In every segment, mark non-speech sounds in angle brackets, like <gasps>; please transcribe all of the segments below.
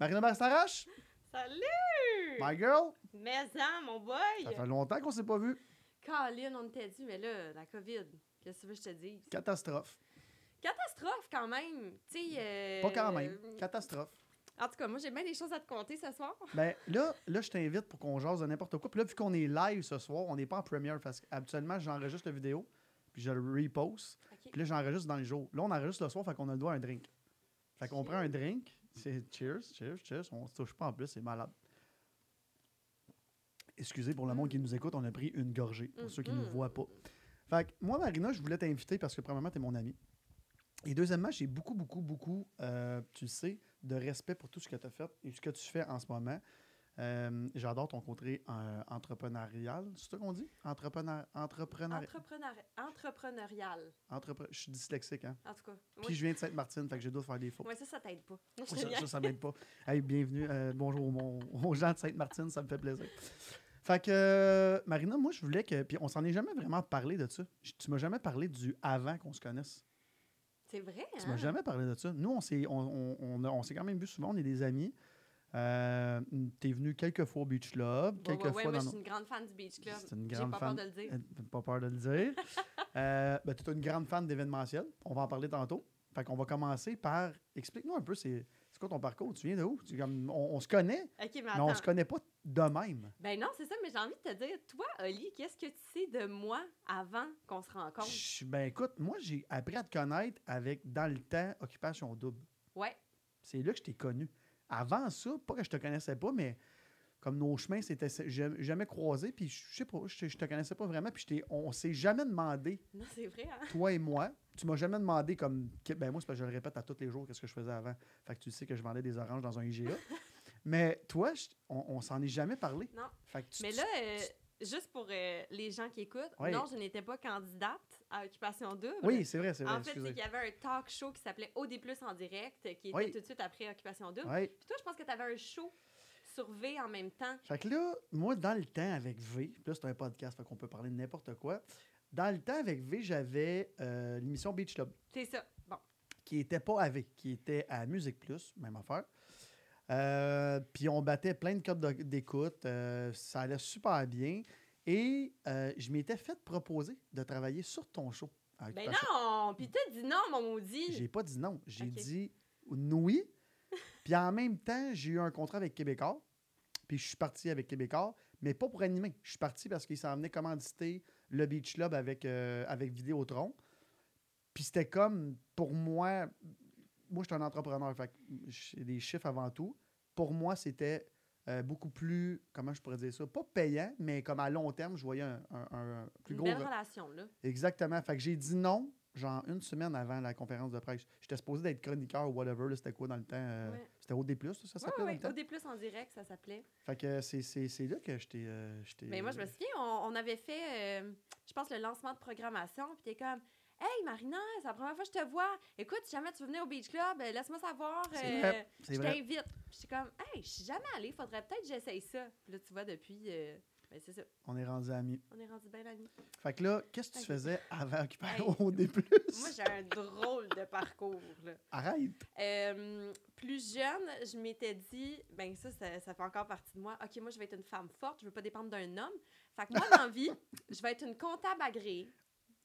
Marina Bastarache, Salut! my girl, Mais hein, mon boy! ça fait longtemps qu'on s'est pas vu. Caroline, on t'a dit, mais là, la COVID, qu'est-ce que tu veux que je te dise? Catastrophe. Catastrophe quand même! Tu sais. euh, Pas quand même. Catastrophe. En tout cas, moi, j'ai bien des choses à te conter ce soir. Ben là, là je t'invite pour qu'on jase de n'importe quoi. Puis là, vu qu'on est live ce soir, on n'est pas en première parce qu'habituellement, j'enregistre la vidéo, puis je le repost. OK. Puis là, j'enregistre dans le jour. Là, on enregistre le soir, fait qu'on a le droit à un drink. Fait qu'on prend un drink. C'est cheers, cheers, cheers. On se touche pas en plus, c'est malade. Excusez pour le monde qui nous écoute, on a pris une gorgée, pour ceux qui ne nous Mhm. voient pas. Fait que moi, Marina, je voulais t'inviter parce que, premièrement, tu es mon ami. Et deuxièmement, j'ai beaucoup, beaucoup, beaucoup, euh, tu le sais, de respect pour tout ce que tu as fait et ce que tu fais en ce moment. Euh, J'adore ton côté euh, entrepreneurial. C'est ça qu'on dit? Entrepreneur, entrepreneur, Entrepreneur... Entrepreneurial, entrepre- Je suis dyslexique, hein? en tout cas. Puis je viens de Sainte-Martine, fait que j'ai d'autres faire des fautes. Ouais, ça, ça t'aide pas. Ça, <laughs> ça, ça m'aide pas. Hey, bienvenue. euh, bonjour aux, mon- <laughs> aux gens de Sainte-Martine, ça me fait plaisir. Fait que, Marina, moi, je voulais que. Puis on s'en est jamais vraiment parlé de ça. Tu m'as jamais parlé du avant qu'on se connaisse. C'est vrai, Tu hein? m'as jamais parlé de ça. Nous, on s'est on, on, on quand même vu souvent, on est des amis. Euh, T'es venu quelques fois au Beach Club, Ouais, quelques ouais, ouais, moi, dans je suis une grande fan du Beach Club. C'est une J'ai grande pas fan. peur de le dire. Euh, Pas peur de le dire. <laughs> euh, ben, tu es une grande fan d'événementiel. On va en parler tantôt. Fait qu'on va commencer par. Explique-nous un peu, c'est quoi ton parcours? Tu viens de où? Tu- comme, on, on se connaît, OK, mais mais on se connaît pas de même. Ben non, c'est ça, mais j'ai envie de te dire, toi, Oli, qu'est-ce que tu sais de moi avant qu'on se rencontre? Je- Ben écoute, moi, j'ai appris à te connaître avec, dans le temps, Occupation Double. Ouais. C'est là que je t'ai connu. Avant ça, pas que je te connaissais pas, mais comme nos chemins s'étaient jamais, croisés, puis je sais pas, je, je te connaissais pas vraiment, puis on s'est jamais demandé Non, c'est vrai, hein? toi et moi, tu m'as jamais demandé comme. Ben moi, c'est parce que je le répète à tous les jours, qu'est-ce que je faisais avant. Fait que tu sais que je vendais des oranges dans un IGA. <laughs> Mais toi, je- on, on s'en est jamais parlé. Non. Fait que tu- Mais là, euh, juste pour euh, les gens qui écoutent, Oui. non, je n'étais pas candidate à Occupation Double. Oui, c'est vrai, c'est vrai. En fait, qu'il y avait un talk show qui s'appelait OD Plus en direct, qui était Oui. tout de suite après Occupation Double. Ouais. Puis toi, je pense que tu avais un show sur V en même temps. Fait que là, moi, dans le temps avec V, là, c'est un podcast, fait qu'on peut parler de n'importe quoi. Dans le temps avec V, j'avais euh, l'émission Beach Club, C'est ça. Bon. qui était pas à V, qui était à Musique Plus, même affaire. Euh, puis on battait plein de codes de- d'écoute. euh, ça allait super bien. Et euh, je m'étais fait proposer de travailler sur ton show. à Ben Occupation non! Puis t'as dit non, mon maudit! J'ai pas dit non. J'ai dit oui. <laughs> Puis en même temps, j'ai eu un contrat avec Québécois. Puis je suis parti avec Québécois, mais pas pour animer. Je suis parti parce qu'ils s'en venaient commanditer le Beach Club avec, avec Vidéotron. Puis c'était comme, pour moi, moi, je suis un entrepreneur. Fait que j'ai des chiffres avant tout. Pour moi, c'était euh, beaucoup plus, comment je pourrais dire ça, pas payant, mais comme à long terme, je voyais un, un- un plus Une gros. belle re- relation, là. Exactement. Fait que j'ai dit non, genre une semaine avant la conférence de presse. J'étais supposé d'être chroniqueur ou whatever. là, C'était quoi dans le temps? euh, Ouais. C'était OD+, ça Ouais, s'appelait ouais, le temps? OD en direct, ça s'appelait. Fait que c'est- c'est c'est là que j'étais... euh, j'étais- Mais moi, je me souviens, on, on avait fait, euh, je pense, le lancement de programmation, puis t'es comme, Hey Marina, c'est la première fois que je te vois. Écoute, si jamais tu veux venir au Beach Club, euh, laisse-moi savoir. C'est euh, vrai, je t'invite. J'étais comme, Hey, je suis jamais allée, faudrait peut-être que j'essaye ça. Puis là, tu vois, depuis, euh, ben, c'est ça, On est rendu amis. on est rendu bien amis. Fait que là, qu'est-ce que tu faisais avant Occupation Hey. OD+. Moi, j'ai un drôle de parcours, là. Arrête! Euh, plus jeune, je m'étais dit, ben ça, ça, ça fait encore partie de moi. OK, moi, je vais être une femme forte, je veux pas dépendre d'un homme. Fait que moi, dans <laughs> vie, je vais être une comptable agréée.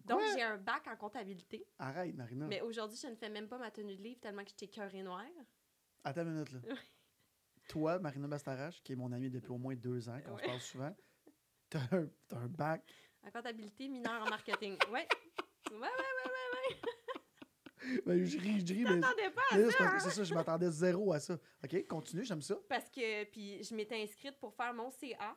Donc, j'ai un bac en comptabilité. Arrête, Marina. Mais aujourd'hui, je ne fais même pas ma tenue de livre tellement que j'étais cœur et noir. Attends une minute, là. <laughs> Toi, Marina Bastarache, qui est mon amie depuis au moins deux ans, qu'on se Ouais. parle souvent, t'as un, t'as un bac. En comptabilité, mineur en marketing. <laughs> Ouais. Ouais, ouais, ouais, ouais, ouais. <laughs> Ben, je ris, je ris, mais... T'attendais pas à mais ça, c'est hein? c'est ça, je m'attendais zéro à ça. OK, continue, j'aime ça. Parce que, puis je m'étais inscrite pour faire mon CA,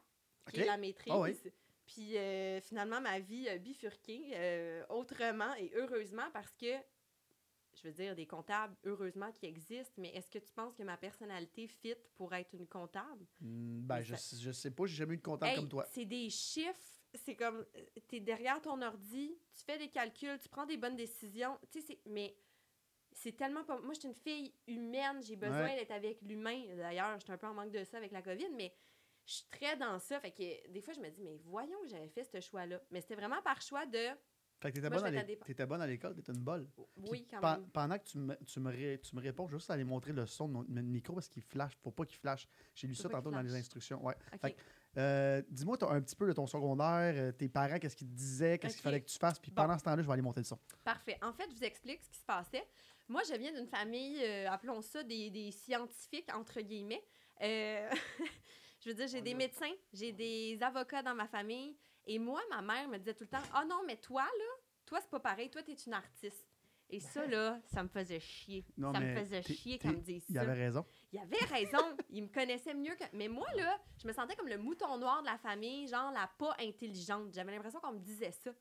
qui est la maîtrise. Ah. Puis euh, finalement, ma vie a bifurqué euh, autrement et heureusement parce que, je veux dire, des comptables, heureusement, qui existent, mais est-ce que tu penses que ma personnalité fit pour être une comptable? Hmm, Ben, je, ça- je sais pas, j'ai jamais eu de comptable Hey, comme toi. c'est des chiffres, c'est comme, tu es derrière ton ordi, tu fais des calculs, tu prends des bonnes décisions, tu sais, mais c'est tellement pas... Moi, je suis une fille humaine, j'ai besoin Ouais. d'être avec l'humain. D'ailleurs, j'étais un peu en manque de ça avec la COVID, mais je suis très dans ça. Fait que des fois, je me dis, mais voyons que j'avais fait ce choix-là. Mais c'était vraiment par choix de Fait que t'étais bonne, à bonne à l'école, t'étais une bolle. Oui, Puis quand même. Pendant que tu me, tu me, ré- tu me réponds, je vais juste aller montrer le son de mon, micro parce qu'il flash. Faut pas qu'il flash. J'ai lu Faut ça tantôt dans les instructions. Ouais. Fait que, Euh, Dis-moi t'as un petit peu de ton secondaire, euh, tes parents, qu'est-ce qu'ils te disaient, qu'est-ce qu'il fallait que tu fasses. Puis Bon. pendant ce temps-là, je vais aller monter le son. Parfait. En fait, je vous explique ce qui se passait. Moi, je viens d'une famille, euh, appelons ça des, des scientifiques, entre guillemets. Euh, <laughs> je veux dire, j'ai des médecins, j'ai des avocats dans ma famille. Et moi, ma mère me disait tout le temps Ah non, mais toi, là, toi, c'est pas pareil, toi, t'es une artiste. Et ça, là, ça me faisait chier. Non, ça me faisait chier qu'on me dise Il ça. avait raison. Il avait raison. il me connaissait mieux que. Mais moi, là, je me sentais comme le mouton noir de la famille, genre la pas intelligente. J'avais l'impression qu'on me disait ça.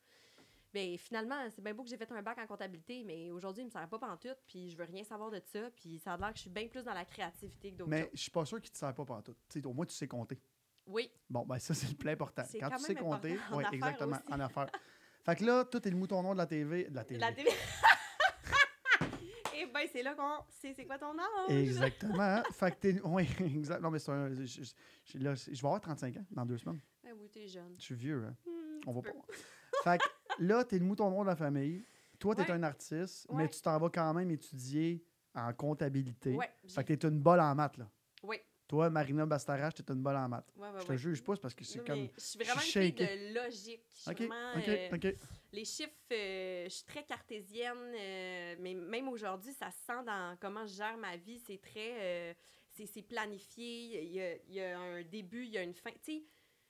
Ben, finalement, c'est bien beau que j'ai fait un bac en comptabilité, mais aujourd'hui, il me sert pas pantoute, puis je veux rien savoir de ça, puis ça a l'air que je suis bien plus dans la créativité que d'autres Mais je suis pas sûr qu'il te sert pas partout. Tu sais, au moins, tu sais compter. Oui, Bon, ben ça, c'est le plus important. Quand quand tu sais compter, oui, exactement, aussi. en affaires. fait que là, toi, t'es le mouton noir de la TV. De la TV. la télé. <laughs> Eh ben, c'est là qu'on sait c'est quoi ton âge. Exactement. <laughs> fait que t'es. Oui, exact. Non, mais c'est un. Je, je- là, je vais avoir 35 ans dans deux semaines. Ben oui, t'es jeune. Je suis vieux, hein. Hmm, On va pas. Fait que là, t'es le mouton noir de la famille. Toi, t'es Ouais. un artiste, mais tu t'en vas quand même étudier en comptabilité. Ouais, Fait que t'es une bolle en maths, là. Oui. Toi, Marina Bastarache, t'es une bolle en maths. Je te juge pas, parce que c'est comme. Je suis vraiment une de logique. Je suis Ok, vraiment, ok, euh, ok. Les chiffres, euh, je suis très cartésienne, euh, mais même aujourd'hui, ça se sent dans comment je gère ma vie. C'est très. c'est planifié. Il y, a, il y a un début, il y a une fin. Tu sais,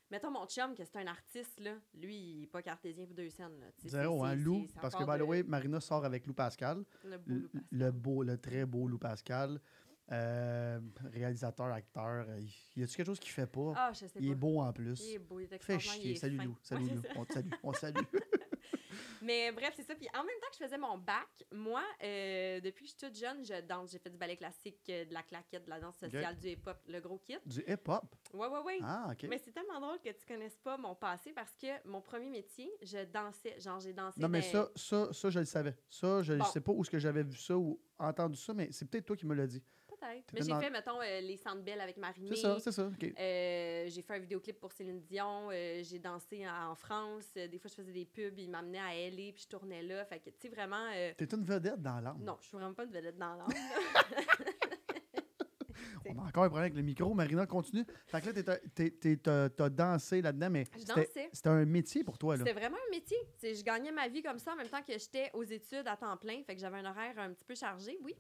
mettons mon chum, que c'est un artiste, là, lui, il n'est pas cartésien pour deux scènes. Là. Zéro, hein, Lou, parce que, by the way, Marina sort avec Lou Pascal, le beau le, Lou Pascal. le beau, le très beau Lou Pascal, euh, réalisateur, acteur. euh, y a-tu quelque chose qu'il fait pas? Ah, je sais il est beau en plus. Il est beau, il est Fais extraordinaire, il chier. Salut. Lou. Salut Lou. On te salue. On te salue. <laughs> Mais bref, c'est ça. Puis en même temps que je faisais mon bac, moi, euh, depuis que je suis toute jeune, je danse. J'ai fait du ballet classique, euh, de la claquette, de la danse sociale, du hip-hop, le gros kit. du hip-hop? Ouais, ouais, ouais. Ah, OK. Mais c'est tellement drôle que tu connaisses pas mon passé parce que mon premier métier, je dansais. Genre, j'ai dansé. Non, mais ça, ça, ça, je le savais. Ça, je ne Bon. sais pas où est-ce que j'avais vu ça ou entendu ça, mais c'est peut-être toi qui me l'as dit. Peut-être. Mais j'ai dans- fait, mettons, euh, les Centres Belles avec Marie-Mé. C'est ça, c'est ça. Euh, j'ai fait un vidéoclip pour Céline Dion. euh, j'ai dansé en en France. des fois, je faisais des pubs. Ils m'amenaient à LA, puis je tournais là. Fait que, tu sais, vraiment. T'es une vedette dans l'âme. Non, je suis vraiment pas une vedette dans l'âme. <laughs> On a encore un problème avec le micro. Marina, continue. Fait que là, t'as dansé là-dedans, mais Je c'était dansais. c'était un métier pour toi, là. C'était vraiment un métier. C'est- je gagnais ma vie comme ça en même temps que j'étais aux études à temps plein. Fait que j'avais un horaire un petit peu chargé, oui.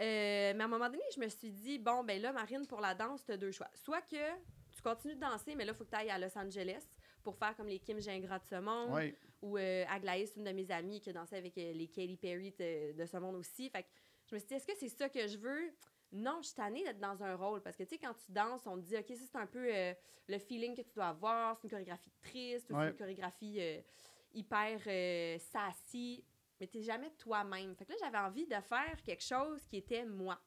Euh, mais à un moment donné, je me suis dit, bon, ben là, Marine, pour la danse, tu as deux choix. Soit que tu continues de danser, mais là, il faut que tu ailles à Los Angeles pour faire comme les Kim Gingras de ce monde. Oui. Ou euh, Aglaïs, une de mes amies qui a dansé avec euh, les Katy Perry de, de ce monde aussi. Fait que je me suis dit, est-ce que c'est ça que je veux? Non, je suis tannée d'être dans un rôle. Parce que, tu sais, quand tu danses, on te dit, OK, ça, c'est un peu euh, le feeling que tu dois avoir. C'est une chorégraphie triste, ou c'est une chorégraphie hyper sassy. Mais t'es jamais toi-même. Fait que là, j'avais envie de faire quelque chose qui était moi.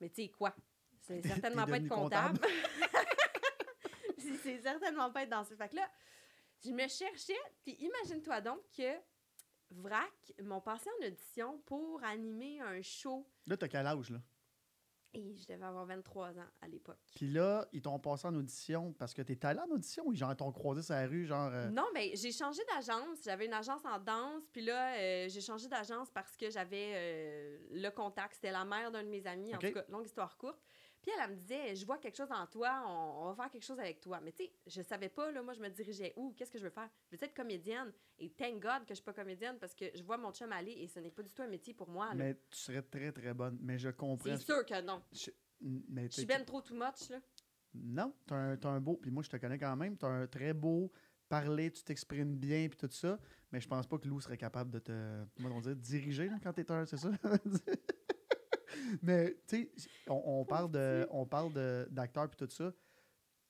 Mais tu sais quoi? C'est certainement pas être comptable. <laughs> c'est certainement pas être dans ce. Fait que là, je me cherchais, puis imagine-toi donc que VRAC m'ont passé en audition pour animer un show. Là, t'as quel âge, là? Et je devais avoir 23 ans à l'époque. Puis là, ils t'ont passé en audition parce que t'es allé en audition ou genre, ils t'ont croisé sur la rue, genre. euh, Non, mais j'ai changé d'agence. J'avais une agence en danse, puis là, euh, j'ai changé d'agence parce que j'avais euh, le contact. C'était la mère d'un de mes amis, en tout cas, longue histoire courte. Puis elle, elle me disait, je vois quelque chose en toi, on, on va faire quelque chose avec toi. Mais tu sais, je savais pas, là, moi, je me dirigeais où, qu'est-ce que je veux faire? Je veux être comédienne. Et thank God que je suis pas comédienne parce que je vois mon chum aller et ce n'est pas du tout un métier pour moi. là. Mais tu serais très, très bonne. Mais je comprends. C'est sûr que non. Je- Mais Je suis ben trop too much, là. Non, t'as un, un beau. Puis moi, je te connais quand même. T'as un très beau parler, tu t'exprimes bien, puis tout ça. Mais je pense pas que Lou serait capable de te. Comment on dit Diriger, là, quand t'es un. C'est ça? <laughs> Mais, tu sais, on, on parle de, on parle de- d'acteur, puis tout ça.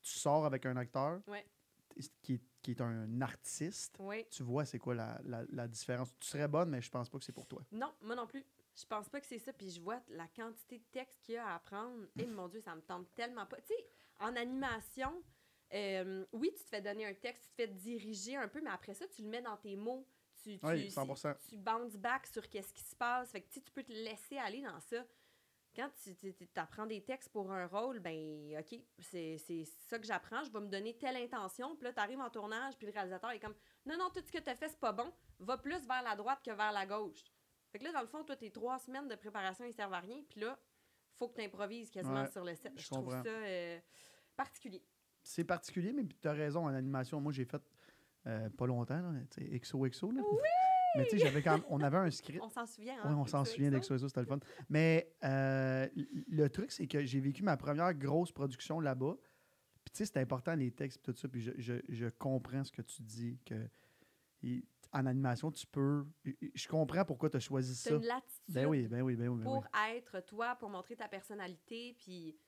Tu sors avec un acteur Ouais. qui, est, qui est un artiste. Tu vois, c'est quoi la, la, la différence. Tu serais bonne, mais je pense pas que c'est pour toi. Non, moi non plus. Je pense pas que c'est ça. Puis je vois la quantité de texte qu'il y a à apprendre. Et mon Dieu, ça me tente tellement pas. Tu sais, en animation, euh, oui, tu te fais donner un texte, tu te fais diriger un peu, mais après ça, tu le mets dans tes mots. Tu, tu, Oui, 100%. Tu bounce back sur qu'est-ce qui se passe. Fait que tu peux te laisser aller dans ça. Quand tu apprends des textes pour un rôle, ben OK, c'est ça que j'apprends. Je vais me donner telle intention. Puis là, tu arrives en tournage, puis le réalisateur est comme Non, non, tout ce que tu as fait, c'est pas bon. va plus vers la droite que vers la gauche. Fait que là, dans le fond, toi, tes trois semaines de préparation, ils servent à rien. Puis là, faut que tu improvises quasiment Ouais, sur le set. je Je, trouve ça euh, particulier. C'est particulier, mais tu as raison, en animation, moi, j'ai fait euh, pas longtemps, là, XOXO. Là. Mais tu sais, j'avais quand même- on avait un script. On s'en souvient, Oui, hein? on s'en souvient d'XOXO, c'était le fun. Mais euh, le truc, c'est que j'ai vécu ma première grosse production là-bas. Puis tu sais, c'est important les textes et tout ça. Puis je, je- je comprends ce que tu dis. que En animation, tu peux. Je comprends pourquoi tu as choisi C'est ça. une latitude Ben oui, ben oui, ben oui. ben oui. pour être toi, pour montrer ta personnalité, puis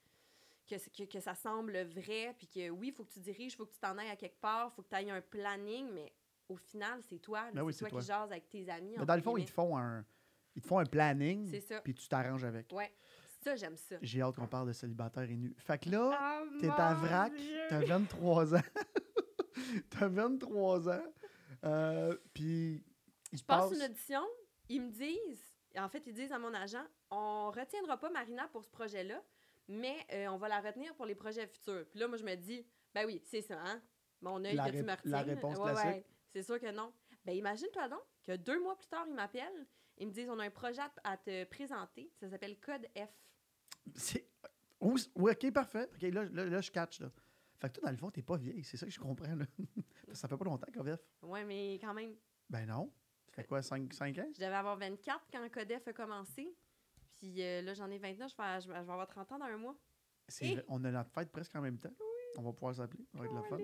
que, que, que ça semble vrai, puis que oui, il faut que tu diriges, il faut que tu t'en ailles à quelque part, il faut que tu ailles un planning, mais au final, c'est toi. Ben oui, c'est c'est toi, qui jases avec tes amis. Mais dans le fond, ils te font un, ils te font un planning. C'est ça. Puis tu t'arranges avec. Ouais. Ça, j'aime ça. J'ai hâte qu'on parle de célibataire et nu. Fait que là, Ah, t'es à vrac, t'as 23 ans. <laughs> t'as 23 ans. Euh, puis Je passe une audition, ils me disent, en fait, ils disent à mon agent, on retiendra pas Marina pour ce projet-là, mais euh, on va la retenir pour les projets futurs. Puis là, moi, je me dis, ben oui, c'est ça, hein? Mon œil que tu me retiens. la réponse Ouais, classique. ouais. C'est sûr que non. Ben imagine-toi donc que deux mois plus tard, ils m'appellent, ils me disent, on a un projet à, te présenter, ça s'appelle Code F. C'est- Oui, oui, ok, parfait. Ok, là, là, là, je catch. Là. Fait que toi, dans le fond, t'es pas vieille. C'est ça que je comprends. Là. <laughs> ça fait pas longtemps, KVF. Ouais, mais quand même, Ben non. Ça fait quoi, 5, ans? je devais avoir 24 quand Code F a commencé. Puis euh, là, j'en ai 29, je vais, je vais avoir 30 ans dans un mois. On a notre fête presque en même temps. On va pouvoir s'appeler. Ça va être le fun.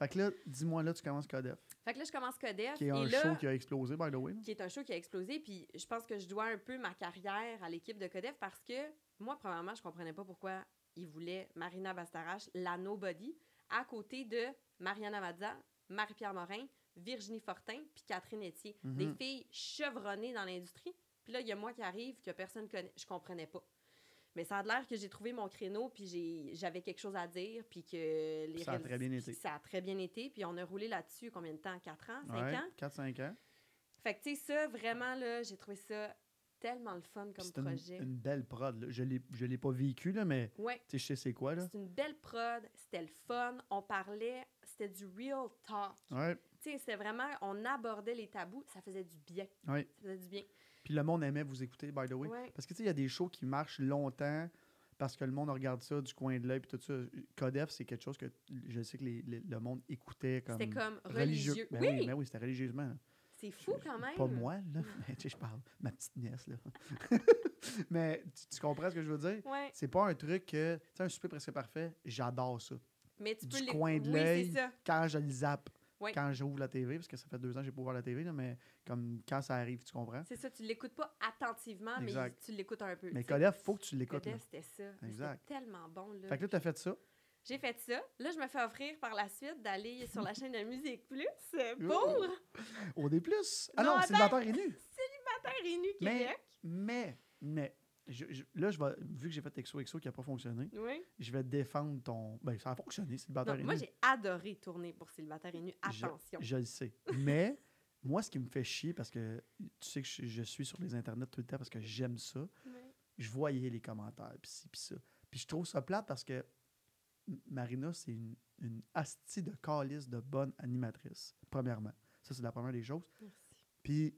Fait que là, dis-moi, là, tu commences Codef, Fait que là, je commence Codef. qui est et un là, show qui a explosé, by the way. là. qui est un show qui a explosé. Puis je pense que je dois un peu ma carrière à l'équipe de Codef parce que moi, premièrement, je comprenais pas pourquoi ils voulaient Marina Bastarache, la Nobody, à côté de Mariana Mazza, Marie-Pierre Morin, Virginie Fortin, puis Catherine Etier. Mhm. Des filles chevronnées dans l'industrie. Puis là, il y a moi qui arrive, que personne connaît. Je comprenais pas. Mais ça a l'air que j'ai trouvé mon créneau, puis j'avais quelque chose à dire, puis que les Ça a très bien été. Ça a très bien été, puis on a roulé là-dessus combien de temps? 4 ans? 5 Ouais, ans? 4-5 ans. Fait que, tu sais, ça, vraiment, là, j'ai trouvé ça tellement le fun comme C'est une, projet. une belle prod. là. Je je l'ai pas vécu, là, mais Ouais, tu sais, je sais c'est quoi. Là. c'est une belle prod, c'était le fun, on parlait, c'était du real talk. Ouais, Tu sais, c'est vraiment, on abordait les tabous, ça faisait du bien. ouais. Ça faisait du bien. Puis le monde aimait vous écouter, by the way. Ouais. Parce que tu sais, il y a des shows qui marchent longtemps parce que le monde regarde ça du coin de l'œil puis tout ça. Codef, c'est quelque chose que je sais que les- les- le monde écoutait comme. C'était comme religieux. Ben oui, oui, ben oui, c'était religieusement. c'est fou quand même. Pas moi, là. Mais <laughs> tu sais, je parle. Ma petite nièce, là. <laughs> mais tu, tu comprends ce que je veux dire? Ouais, C'est pas un truc que. Tu sais, un souper presque parfait, j'adore ça. mais tu Du peux les- coin de Oui, l'œil. ça. Quand je le zappe, Quand j'ouvre la TV, parce que ça fait deux ans que j'ai pas ouvert la TV, là, mais comme quand ça arrive, tu comprends? C'est ça, tu l'écoutes pas attentivement, Exact. mais tu l'écoutes un peu. Mais tu. Codef, faut que tu l'écoutes. c'était ça. Exact. Tellement bon, là. Fait que là, t'as fait ça? J'ai fait ça. Là, je me fais offrir par la suite d'aller sur la chaîne de Musique Plus <laughs> pour Au D+. Ah Non, non, célibataire est nu. Terre et Nu Mais- Québec. Mais, mais, je- je- là, je vais, vu que j'ai fait XOXO qui n'a pas fonctionné, Oui. je vais défendre ton. Ben, ça a fonctionné, célibataire Non, moi, j'ai adoré tourner pour Célibataire et Nu. Attention. Je, le sais. Mais, moi, ce qui me fait chier, parce que tu sais que je, je suis sur les internets tout le temps parce que j'aime ça, je voyais les commentaires, puis ci, puis ça. Puis je trouve ça plate parce que Marina, c'est une, une astie de calice de bonne animatrice, premièrement. Ça, c'est la première des choses. Merci. Puis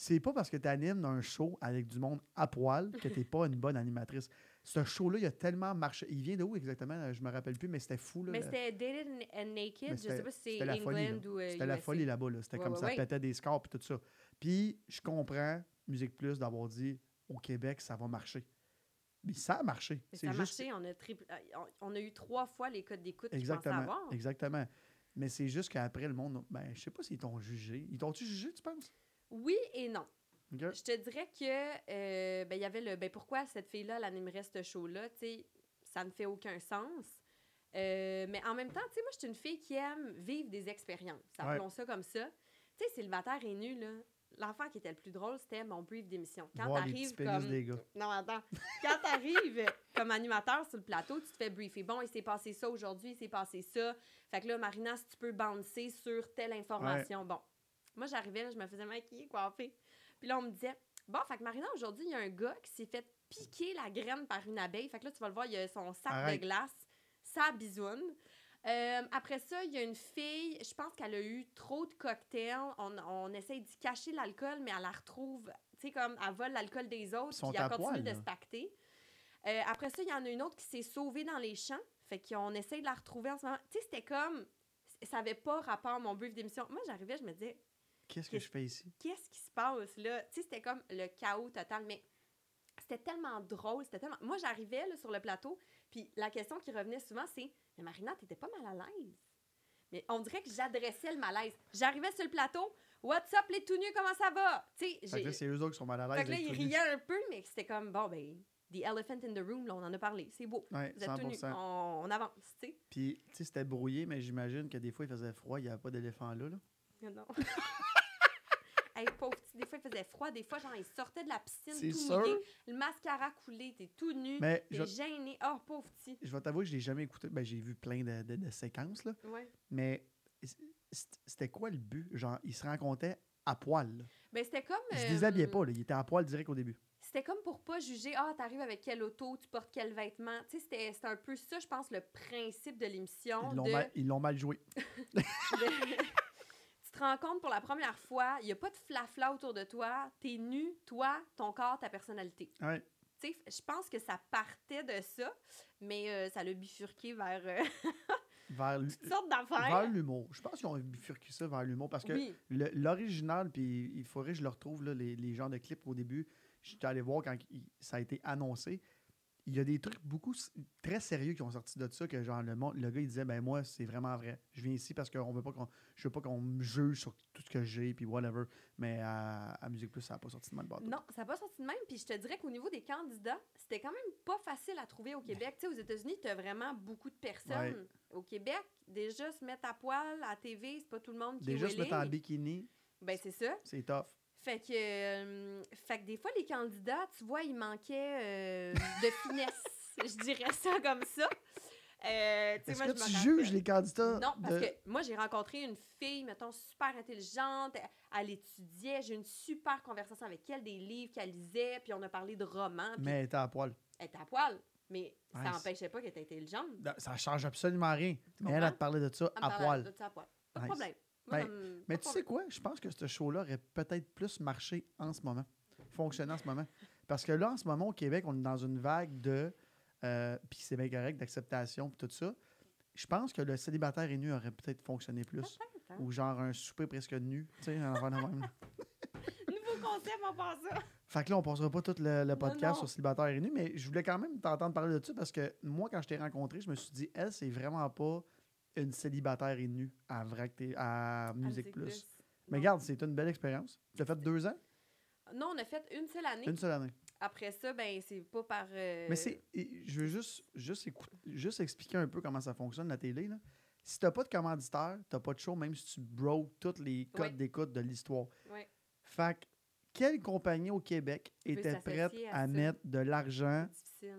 c'est pas parce que tu animes un show avec du monde à poil que t'es pas une bonne animatrice. Ce show-là, il a tellement marché. Il vient de où exactement? Je me rappelle plus, mais c'était fou. Là, Mais c'était Dated and Naked. Je sais pas si c'est folie, England ou euh, C'était la USA. folie là-bas. Là. C'était Ouais, comme ouais, ça ouais. pétait des scores et tout ça. Puis je comprends, Musique Plus, d'avoir dit au Québec, ça va marcher. Mais ça a marché. Mais ça a juste- marché. On a, euh, on eu trois fois les codes d'écoute Exactement. avoir. Exactement. Mais c'est juste qu'après, le monde, ben, je sais pas s'ils t'ont jugé. Ils t'ont-tu jugé, tu penses? Oui et non. Je te dirais que euh, ben il y avait le ben pourquoi cette fille là elle animerait ce show là, tu sais, ça ne fait aucun sens. Euh, mais en même temps, tu sais moi je suis une fille qui aime vivre des expériences. Ouais. Appelons ça comme ça. Tu sais célibataire et nu là, l'enfant qui était le plus drôle, c'était mon brief d'émission. Quand les t'arrives comme des gars. non, attends. Quand t'arrives <laughs> comme animateur sur le plateau, tu te fais briefer. Bon, il s'est passé ça aujourd'hui, il s'est passé ça. Fait que là, Marina, si tu peux bouncer sur telle information. Bon. Moi, j'arrivais, là, je me faisais maquiller, coiffer. Puis là, on me disait, bon, fait que Marina, aujourd'hui, il y a un gars qui s'est fait piquer la graine par une abeille. Fait que là, tu vas le voir, il a son sac Arrête. de glace, sa bisoune. Euh, après ça, il y a une fille, je pense qu'elle a eu trop de cocktails. On, on essaye d'y cacher l'alcool, mais elle la retrouve, tu sais, comme elle vole l'alcool des autres, puis elle continue poil, de se pacter. Euh, après ça, il y en a une autre qui s'est sauvée dans les champs. Fait qu'on essaye de la retrouver en ce moment. Tu sais, c'était comme. Ça n'avait pas rapport à mon brief d'émission. Moi, j'arrivais, je me disais, Qu'est-ce que je fais ici? qu'est-ce qui se passe là? Tu sais, c'était comme le chaos total, mais c'était tellement drôle, c'était tellement... Moi, j'arrivais là, sur le plateau, puis la question qui revenait souvent, c'est « Mais Marina, t'étais pas mal à l'aise? » Mais on dirait que j'adressais le malaise. J'arrivais sur le plateau, « What's up, les tout nus, comment ça va? » Tu sais, c'est eux autres qui sont mal à l'aise. Fait que là, ils riaient un peu, mais c'était comme, bon, ben, the elephant in the room, là, on en a parlé, c'est beau. Ouais, Vous êtes tout nus, 100%. on, on avance, tu sais. Puis, tu sais, c'était brouillé, mais j'imagine que des fois, il faisait froid, il n'y avait pas d'éléphant là. là. Mais Non. <laughs> hey, pauvre petit, des fois, il faisait froid, des fois, genre, il sortait de la piscine tout sûr. mouillé, le mascara coulé, t'es tout nu, Mais je, t'es gêné. Oh, pauvre petit. je vais t'avouer que je l'ai jamais écouté. Ben, j'ai vu plein de, de- de séquences, là. Ouais. Mais c'était quoi le but? Genre, ils se rencontraient à poil. Ben, c'était comme. Ils se euh, déshabillaient pas, là. Ils étaient à poil direct au début. C'était comme pour pas juger, ah, t'arrives avec quelle auto, tu portes quel vêtement. Tu sais, c'était c'était un peu ça, je pense, le principe de l'émission. Ils l'ont de- mal, ils l'ont mal joué. <laughs> <laughs> de- te rends compte pour la première fois, il n'y a pas de flafla autour de toi, t'es nu, toi, ton corps, ta personnalité. Ouais. Je pense que ça partait de ça, mais euh, ça l'a bifurqué vers euh, <laughs> Vers, toutes sortes vers l'humour. Je pense qu'ils ont bifurqué ça vers l'humour parce que Oui, l'original, puis il faudrait que je le retrouve, là, les, les genres de clips au début. J'étais allé voir quand il- ça a été annoncé. Il y a des trucs beaucoup très sérieux qui ont sorti de ça que genre le monde, le gars il disait ben moi c'est vraiment vrai. Je viens ici parce qu'on veut pas qu'on je veux pas qu'on me juge sur tout ce que j'ai puis whatever. Mais à, à Musique Plus ça a pas sorti de mal bord. non, ça n'a pas sorti de même. Puis je te dirais qu'au niveau des candidats, c'était quand même pas facile à trouver au Québec. Tu sais, aux États-Unis, tu as vraiment beaucoup de personnes. Au Québec, déjà se mettre à poil à la TV, c'est pas tout le monde qui Déjà se mettre en bikini, Ben, c'est ça. c'est tough. Fait que, euh, fait que des fois, les candidats, tu vois, il manquait euh, de <laughs> finesse. Je dirais ça comme ça. Euh, Est-ce que tu juges les candidats Non, parce de- que moi, j'ai rencontré une fille, mettons, super intelligente. Elle, elle étudiait. J'ai eu une super conversation avec elle, des livres qu'elle lisait, puis on a parlé de romans. Puis mais elle était à poil. elle était à poil. Mais ça n'empêchait pas qu'elle était intelligente. Ça change absolument rien. Mais elle, elle te parlait de ça à poil. de ça à poil. Pas de problème. Moi, Ben, me- Mais tu sais quoi? Je pense que ce show-là aurait peut-être plus marché en ce moment. Fonctionné en ce moment. Parce que là, en ce moment, au Québec, on est dans une vague de. euh, puis c'est bien correct, d'acceptation, puis tout ça. Je pense que le célibataire et nu aurait peut-être fonctionné plus. Hein? Ou genre un souper presque nu. Tu sais, un affaire de même. <laughs> Nouveau concept, on pense ça. Fait que là, on passera pas tout le, le podcast non. sur célibataire et nu, mais je voulais quand même t'entendre parler de ça parce que moi, quand je t'ai rencontré, je me suis dit, elle, c'est vraiment pas une célibataire et nue à, à Musique Plus. Mais Non. regarde, c'est une belle expérience. Tu as fait deux ans? Non, on a fait une seule année. Une seule année. Après ça, ben, c'est pas par. euh, Mais c'est. Je veux juste, juste, écoute- juste expliquer un peu comment ça fonctionne, la télé. Là. Si t'as pas de commanditaire, t'as pas de show, même si tu broke tous les codes Ouais. d'écoute de l'histoire. Ouais. Fait que, quelle compagnie au Québec était prête à à, mettre de l'argent?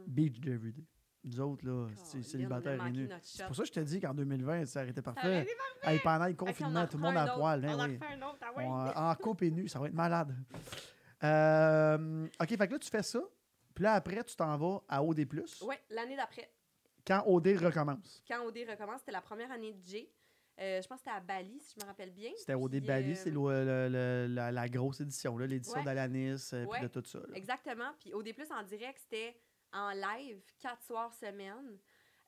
Beach Everyday? Nous autres, là, c'est célibataire et nu. C'est pour ça que je te dis qu'en 2020, ça aurait été parfait. Hey, pendant le confinement, en tout le monde à poil. hein, On en oui. un autre, ah ouais. On- en coupe et nu, ça va être malade. <laughs> Euh, OK, fait que là, tu fais ça. Puis là, après, tu t'en vas à OD+. Ouais, l'année d'après. Quand OD recommence. Quand OD recommence, c'était la première année de J. Euh, je pense que c'était à Bali, si je me rappelle bien. C'était OD Puis, Bali, euh, c'est le- la, la grosse édition, l'édition Ouais. d'Alanis, euh, puis de tout ça. là. Exactement. Puis OD+, en direct, c'était en live, quatre soirs semaine.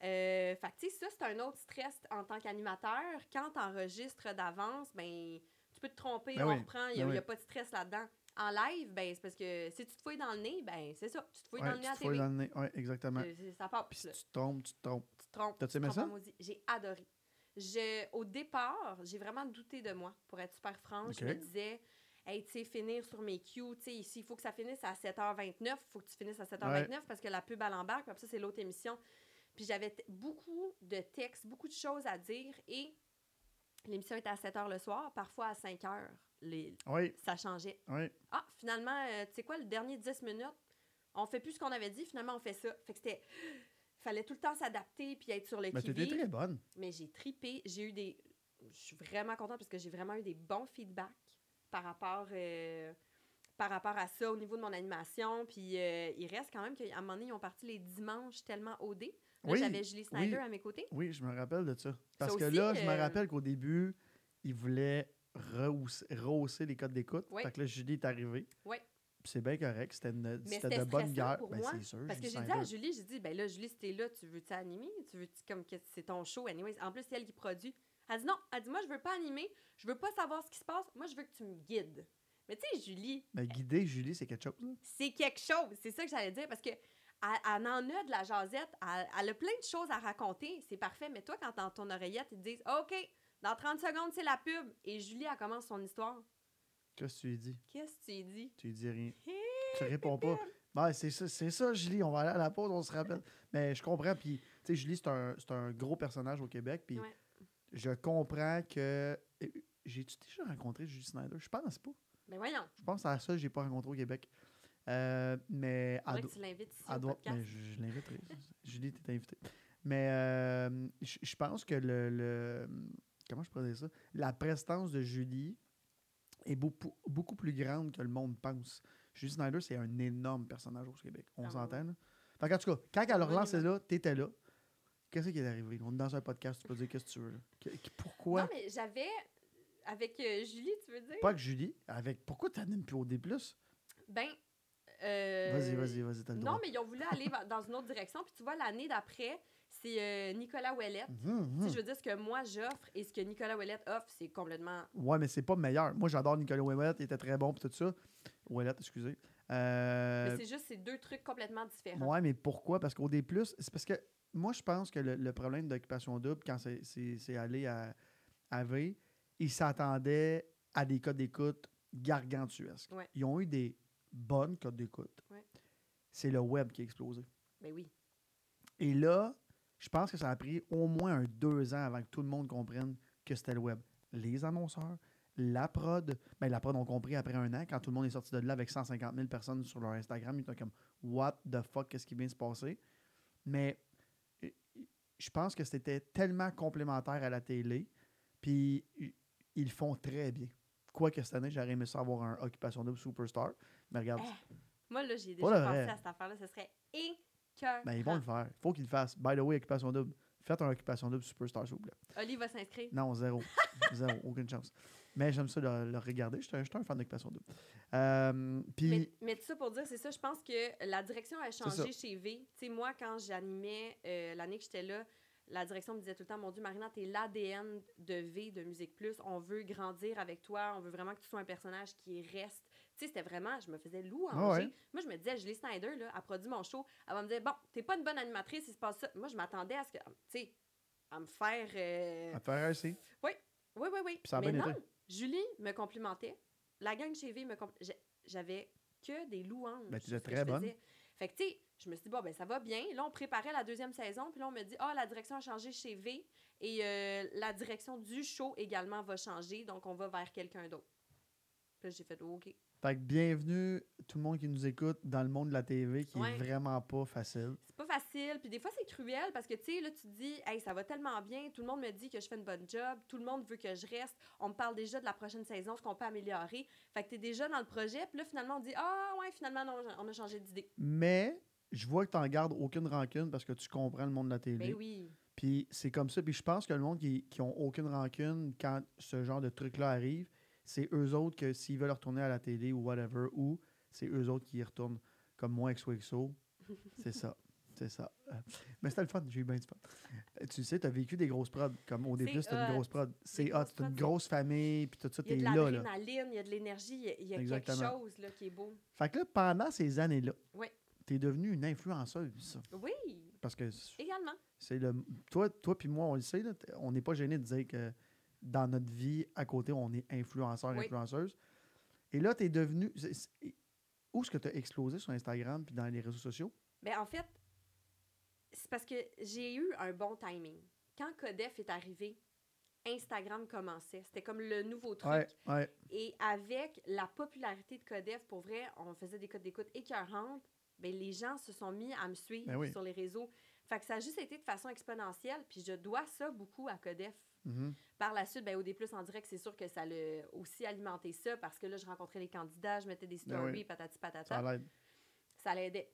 Euh, fait que, tu sais, ça, c'est un autre stress en tant qu'animateur. Quand tu enregistres d'avance, ben, tu peux te tromper, Ben on oui. reprend, il n'y a, Ben a oui. pas de stress là-dedans. En live, ben, c'est parce que si tu te fouilles dans le nez, ben, c'est ça. Tu te fouilles Ouais, dans le tu nez à te la fouilles TV. dans le nez. Ouais, exactement. Euh, Ça passe. Puis si là. tu te trompes, tu te trompes. Tu te trompes. T'as-tu tu te aimé ça? J'ai adoré. Je, au départ, j'ai vraiment douté de moi, pour être super franche. Je me disais, hey, tu sais, finir sur mes cues, tu sais, ici, il faut que ça finisse à 7h29, il faut que tu finisses à 7h29 parce que la pub à l'embarque, puis après ça, c'est l'autre émission. Puis j'avais beaucoup de textes, beaucoup de choses à dire et l'émission était à 7h le soir, parfois à 5h. Les, Oui, ça changeait. oui. Ah, finalement, euh, tu sais quoi, le dernier 10 minutes, on fait plus ce qu'on avait dit, finalement, on fait ça. Fait que c'était. <gasps> Fallait tout le temps s'adapter puis être sur le Mais t'étais très bonne. Mais j'ai tripé. J'ai eu des. Je suis vraiment contente parce que j'ai vraiment eu des bons feedbacks par rapport, euh, par rapport à ça au niveau de mon animation. Puis euh, il reste quand même qu'à un moment donné, ils ont parti les dimanches tellement OD. Là, Oui, j'avais Julie Snyder oui. à mes côtés. Oui, je me rappelle de ça. Parce Ça que aussi, là, je me euh, rappelle qu'au début, il voulait rehausser, les codes d'écoute. Oui. Fait que là, Julie est arrivée. Oui. C'est bien correct. C'était de bonne guerre. pour Ben, moi, sûr. Parce que j'ai dit à. Julie, j'ai dit, ben là, Julie, si t'es là, tu veux-tu animer? Tu veux-tu comme que c'est ton show, anyways? En plus, c'est elle qui produit. Elle dit non. Elle dit, moi, je veux pas animer. Je veux pas savoir ce qui se passe. Moi, je veux que tu me guides. Mais tu sais, Julie, Mais guider Julie, c'est quelque chose. c'est quelque chose. C'est ça que j'allais dire parce que elle, elle en a de la jasette. Elle, elle a plein de choses à raconter. C'est parfait. Mais toi, quand dans ton oreillette, ils te disent OK, dans 30 secondes, c'est la pub. Et Julie, elle commence son histoire. Qu'est-ce que tu lui dis? Qu'est-ce que tu lui dis? Tu lui dis rien. tu réponds pas. Ben, c'est ça, c'est ça, Julie. On va aller à la pause, on se rappelle. Mais je comprends. Puis, tu sais, Julie, c'est un, un gros personnage au Québec. Puis, Ouais. Je comprends que. J'ai-tu déjà rencontré Julie Snyder? Je pense pas. Mais voyons. Je pense la seule que j'ai pas rencontré au Québec. Euh, mais. do- que tu l'invites ici elle au je, je l'inviterai. <laughs> Julie, t'es invitée. Mais euh, je je pense que le, le- Comment je dire ça? La prestance de Julie est beaucoup, beaucoup plus grande que le monde pense. Julie Snyder, c'est un énorme personnage au Québec. On Ah s'entend, là? Fait qu'en tout cas, quand elle a Oui, relancé oui. là, t'étais là. Qu'est-ce qui est arrivé? On est dans un podcast, tu peux dire qu'est-ce que tu veux. là. Que- que- pourquoi? Non, mais j'avais. Avec euh, Julie, tu veux dire? Pas que Julie. Avec... Pourquoi t'animes plus au D+. Ben. euh, Vas-y, vas-y, vas-y, t'as le droit. Non, mais ils ont voulu aller dans une autre direction. Puis tu vois, l'année d'après, c'est euh, Nicolas Ouellette. Tu mhm. sais, je veux dire, ce que moi j'offre et ce que Nicolas Ouellette offre, c'est complètement. Ouais, mais c'est pas meilleur. Moi, j'adore Nicolas Ouellet, il était très bon, puis tout ça. Ouellet, excusez. Euh, Mais c'est juste, c'est deux trucs complètement différents. ouais, mais pourquoi? Parce qu'au D+, c'est parce que moi, je pense que le, le problème d'occupation double, quand c'est- allé à, à V, ils s'attendaient à des codes d'écoute gargantuesques. Ouais. Ils ont eu des bonnes codes d'écoute. Ouais. C'est le web qui a explosé. Ben oui. Et là, je pense que ça a pris au moins un deux ans avant que tout le monde comprenne que c'était le web. Les annonceurs, la prod, ben la prod ont compris après un an, quand tout le monde est sorti de là avec 150 000 personnes sur leur Instagram, ils étaient comme What the fuck, qu'est-ce qui vient de se passer? Mais je pense que c'était tellement complémentaire à la télé, puis ils font très bien. Quoique cette année, j'aurais aimé ça avoir un Occupation Double Superstar. Mais regarde, Eh, Moi, là, j'ai déjà pensé à cette affaire-là. Ce serait écœurant. ben, ils vont le faire. Il faut qu'ils le fassent. By the way, Occupation Double. Faites un Occupation Double Superstar, s'il vous plaît. Oli va s'inscrire. Non, zéro. <laughs> zéro, aucune chance. Mais j'aime ça le, le regarder. Je suis un, fan d'Occupation Double. Euh, Puis, Mais, mais tout ça pour dire, c'est ça, je pense que la direction a changé chez V. Tu sais, moi, quand j'animais euh, l'année que j'étais là, la direction me disait tout le temps, mon Dieu, Marina, t'es l'ADN de V, de Musique Plus. On veut grandir avec toi. On veut vraiment que tu sois un personnage qui reste. Sais, c'était vraiment, je me faisais louanger. Ouais. Moi, je me disais, Julie Snyder, là, a produit mon show. Elle va me dire, bon, t'es pas une bonne animatrice, il se passe ça. Moi, je m'attendais à ce que, tu sais, à me faire. euh, à faire aussi. Oui, oui, oui. Puis ça a Mais non, été. Julie me complimentait. La gang chez V me compl- j'ai- J'avais que des louanges. Ben, tu très bonne. faisais. Fait que, tu sais, je me suis dit, bon, ben, ça va bien. Là, on préparait la deuxième saison. Puis là, on me dit, ah, la direction a changé chez V. Et euh, la direction du show également va changer. Donc, on va vers quelqu'un d'autre. Puis là, j'ai fait, OK. Fait que bienvenue tout le monde qui nous écoute dans le monde de la TV qui Ouais. est vraiment pas facile. C'est pas facile. Puis des fois, c'est cruel parce que, tu sais, là, tu te dis, hey, ça va tellement bien. Tout le monde me dit que je fais une bonne job. Tout le monde veut que je reste. On me parle déjà de la prochaine saison, ce qu'on peut améliorer. Fait que t'es déjà dans le projet. Puis là, finalement, on dit, ah, ouais, finalement, non, on a changé d'idée. Mais je vois que tu n'en gardes aucune rancune parce que tu comprends le monde de la télé. Ben oui. Puis c'est comme ça. Puis je pense que le monde qui, qui ont aucune rancune quand ce genre de truc-là arrive, c'est eux autres que s'ils veulent retourner à la télé ou whatever, ou c'est eux autres qui y retournent comme moi avec XOXO. <laughs> C'est ça. C'est ça. Euh, Mais c'était le fun. J'ai eu bien du fun. Euh, Tu sais, tu as vécu des grosses prods. Comme au début, c'était une hot. grosse prod. C'est hot. C'est une grosse famille. Puis tout ça, Il y t'es a de là, là. l'adrénaline, il y a de l'énergie, il y a, il y a quelque chose là, qui est beau. Fait que là, pendant ces années-là, Oui. tu es devenue une influenceuse. Oui, Parce que également. c'est le. Toi, toi puis moi, on le sait, là, on n'est pas gêné de dire que dans notre vie, à côté, on est influenceur, Oui. influenceuse. Et là, tu es devenu. Où est-ce que tu as explosé sur Instagram puis dans les réseaux sociaux? Ben, en fait, c'est parce que j'ai eu un bon timing. Quand Codef est arrivé, Instagram commençait. C'était comme le nouveau truc. Ouais, ouais. Et avec la popularité de Codef, pour vrai, on faisait des codes d'écoute écœurantes. Ben, les gens se sont mis à me suivre Ben oui. sur les réseaux. Fait que ça a juste été de façon exponentielle. Puis je dois ça beaucoup à Codef. Mhm. Par la suite, ben, au D+, en direct, c'est sûr que ça l'a aussi alimenté ça parce que là, je rencontrais les candidats, je mettais des Ben stories, oui. patati Ça patata. l'aide. Ça l'aidait.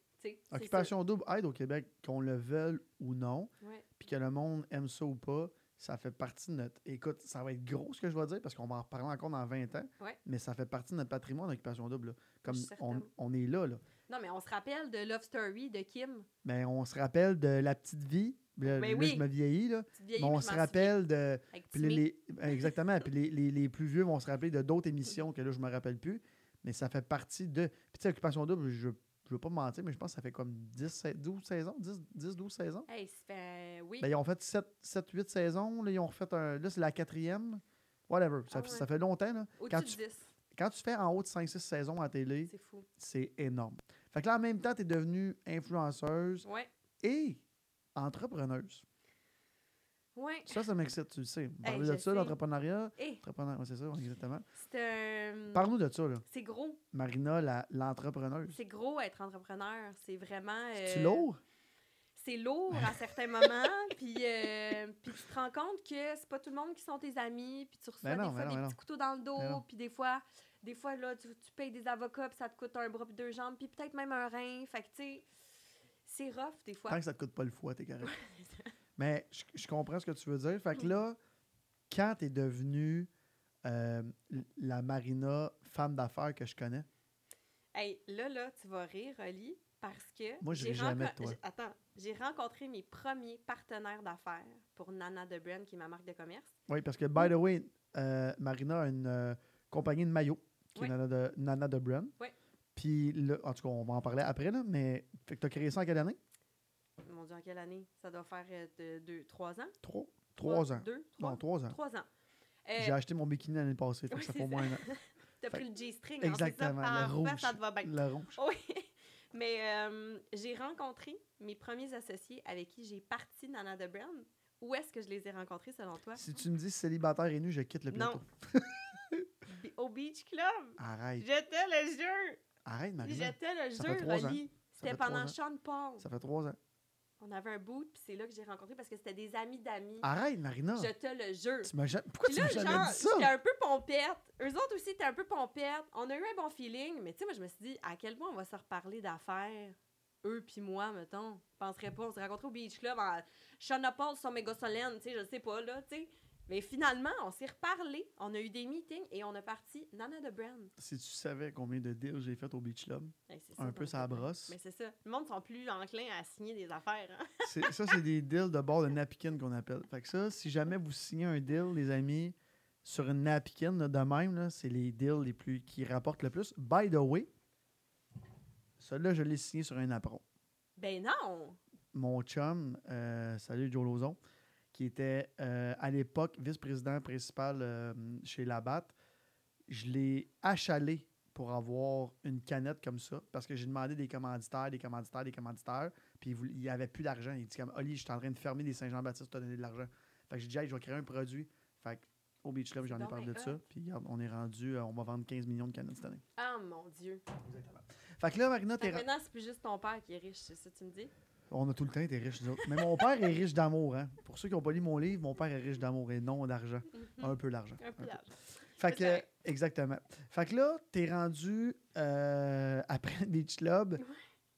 Occupation double aide au Québec, qu'on le veuille ou non, puis que le monde aime ça ou pas, ça fait partie de notre. Écoute, ça va être gros ce que je vais dire parce qu'on va en reparler encore dans 20 ans, Ouais. mais ça fait partie de notre patrimoine d'occupation double. là. Comme on, on est là, là. Non, mais on se rappelle de Love Story de Kim. Mais on se rappelle de la petite vie. Là, Mais là, oui. je me vieillis, là. Mais on se rappelle de. Puis les, ben, exactement. Puis les, les- les plus vieux vont se rappeler de d'autres émissions que là, je me rappelle plus. Mais ça fait partie de. Puis tu sais, Occupation Double, je ne veux pas me mentir, mais je pense que ça fait comme 10, se- 12 saisons. 10, 10 12 saisons. Hey, fait... Oui. Ben, ils ont fait 7, 7 8 saisons. Là, ils ont refait un. Là, c'est la quatrième. Whatever. Ça, Ah ouais. ça fait longtemps. Là. quand Au-dessus de 10. Quand tu fais en haut de 5-6 saisons à télé, C'est fou. c'est énorme. Fait que là, en même temps, tu es devenue influenceuse Ouais. et entrepreneuse. Ouais. Ça, ça m'excite, tu le sais. Parler je de ça, l'entrepreneuriat? Hey, Entrepreneur, ouais, c'est ça, exactement. c'est un... Parle-nous de ça, là. C'est gros. Marina, l'entrepreneuse. C'est gros être entrepreneur. C'est vraiment... C'est euh, lourd? C'est lourd à certains moments. <laughs> Puis, euh, puis tu te rends compte que c'est pas tout le monde qui sont tes amis. Puis tu reçois Ben non, des ben fois non, des ben petits non. couteaux dans le Ben dos. Puis des fois, des fois là, tu, tu payes des avocats. Puis ça te coûte un bras puis deux jambes. Puis peut-être même un rein. Fait que tu sais, c'est rough des fois. Tant que ça te coûte pas le foie, t'es correct. <laughs> Mais je, je comprends ce que tu veux dire. Fait que là, quand t'es devenue euh, la Marina femme d'affaires que je connais, Hey, là, là, tu vas rire, Oli, parce que. Moi, je jamais toi. Attends, j'ai rencontré mes premiers partenaires d'affaires pour Nana de Brand, qui est ma marque de commerce. oui, parce que, by the way, euh, Marina a une euh, compagnie de maillots qui Oui. est Nana de, Nana de Brand. Oui. Puis là, en tout cas, on va en parler après, là, mais fait que t'as créé ça en quelle année? Mon Dieu, en quelle année? Ça doit faire euh, de, deux, trois ans? Trois. Trois ans. Deux Trois Non, trois ans. Trois ans. Euh, J'ai acheté mon bikini l'année passée, fait que oui, ça fait au moins un an. <laughs> T'as pris le G-string, hein, Exactement, le rouge. ça te va bien. Le rouge. <laughs> Oui. Mais euh, j'ai rencontré mes premiers associés avec qui j'ai parti Nana de Brand. Où est-ce que je les ai rencontrés selon toi? Si tu me dis célibataire et nu, je quitte le Non. plateau. Bi- <laughs> Au Beach Club. Arrête. J'étais le jeu. Arrête, Marina. J'étais le Ça fait jeu, trois ans. Oli. C'était fait trois pendant ans. Sean Paul. Ça fait trois ans. On avait un boot, puis c'est là que j'ai rencontré parce que c'était des amis d'amis. Arrête, Marina. Je te le jure. Tu m'as ja- Pourquoi Puis tu là, m'as jamais genre, dit ça? j'étais un peu pompette. Eux autres aussi étaient un peu pompettes. On a eu un bon feeling, mais tu sais, moi, je me suis dit, à quel point on va se reparler d'affaires, eux puis moi, mettons? Je penserais pas. On s'est rencontrés au Beach Club en Sean Paul sur méga solène, tu sais, je sais pas, là, tu sais. Mais finalement, on s'est reparlé. On a eu des meetings et on a parti Nana de Brand. Si tu savais combien de deals j'ai fait au Beach Club, ça, un peu ça brosse. Mais c'est ça. Le monde sont plus enclins à signer des affaires. Hein? <laughs> Ça, c'est des deals de bord de napkin qu'on appelle. Fait que ça, si jamais vous signez un deal, les amis, sur une napkin là, de même, c'est les deals les plus qui rapportent le plus. By the way, celui-là, je l'ai signé sur un apron. Ben non! Mon chum, euh, salut Joe Lozon, qui était euh, à l'époque vice-président principal euh, chez Labatt, je l'ai achalé pour avoir une canette comme ça, parce que j'ai demandé des commanditaires, des commanditaires, des commanditaires, puis il n'y avait plus d'argent. Il dit comme, Oli, je suis en train de fermer des Saint-Jean-Baptiste, tu as donné de l'argent. Fait que j'ai dit, hey, je vais créer un produit. Fait que, au Beach Club, j'en ai parlé de ça, puis on est rendu, euh, on va vendre 15 millions de canettes cette année. Ah mon Dieu! Fait que là, Marina, t'es maintenant, c'est plus juste ton père qui est riche, c'est ça que tu me dis? On a tout le temps été riches, nous autres. Mais mon père est riche d'amour. Hein? Pour ceux qui n'ont pas lu mon livre, mon père est riche d'amour et non d'argent. Un peu d'argent. Un peu d'argent. Fait que, exactement. Fait que là, t'es rendu euh, après <laughs> Beach Club Ouais.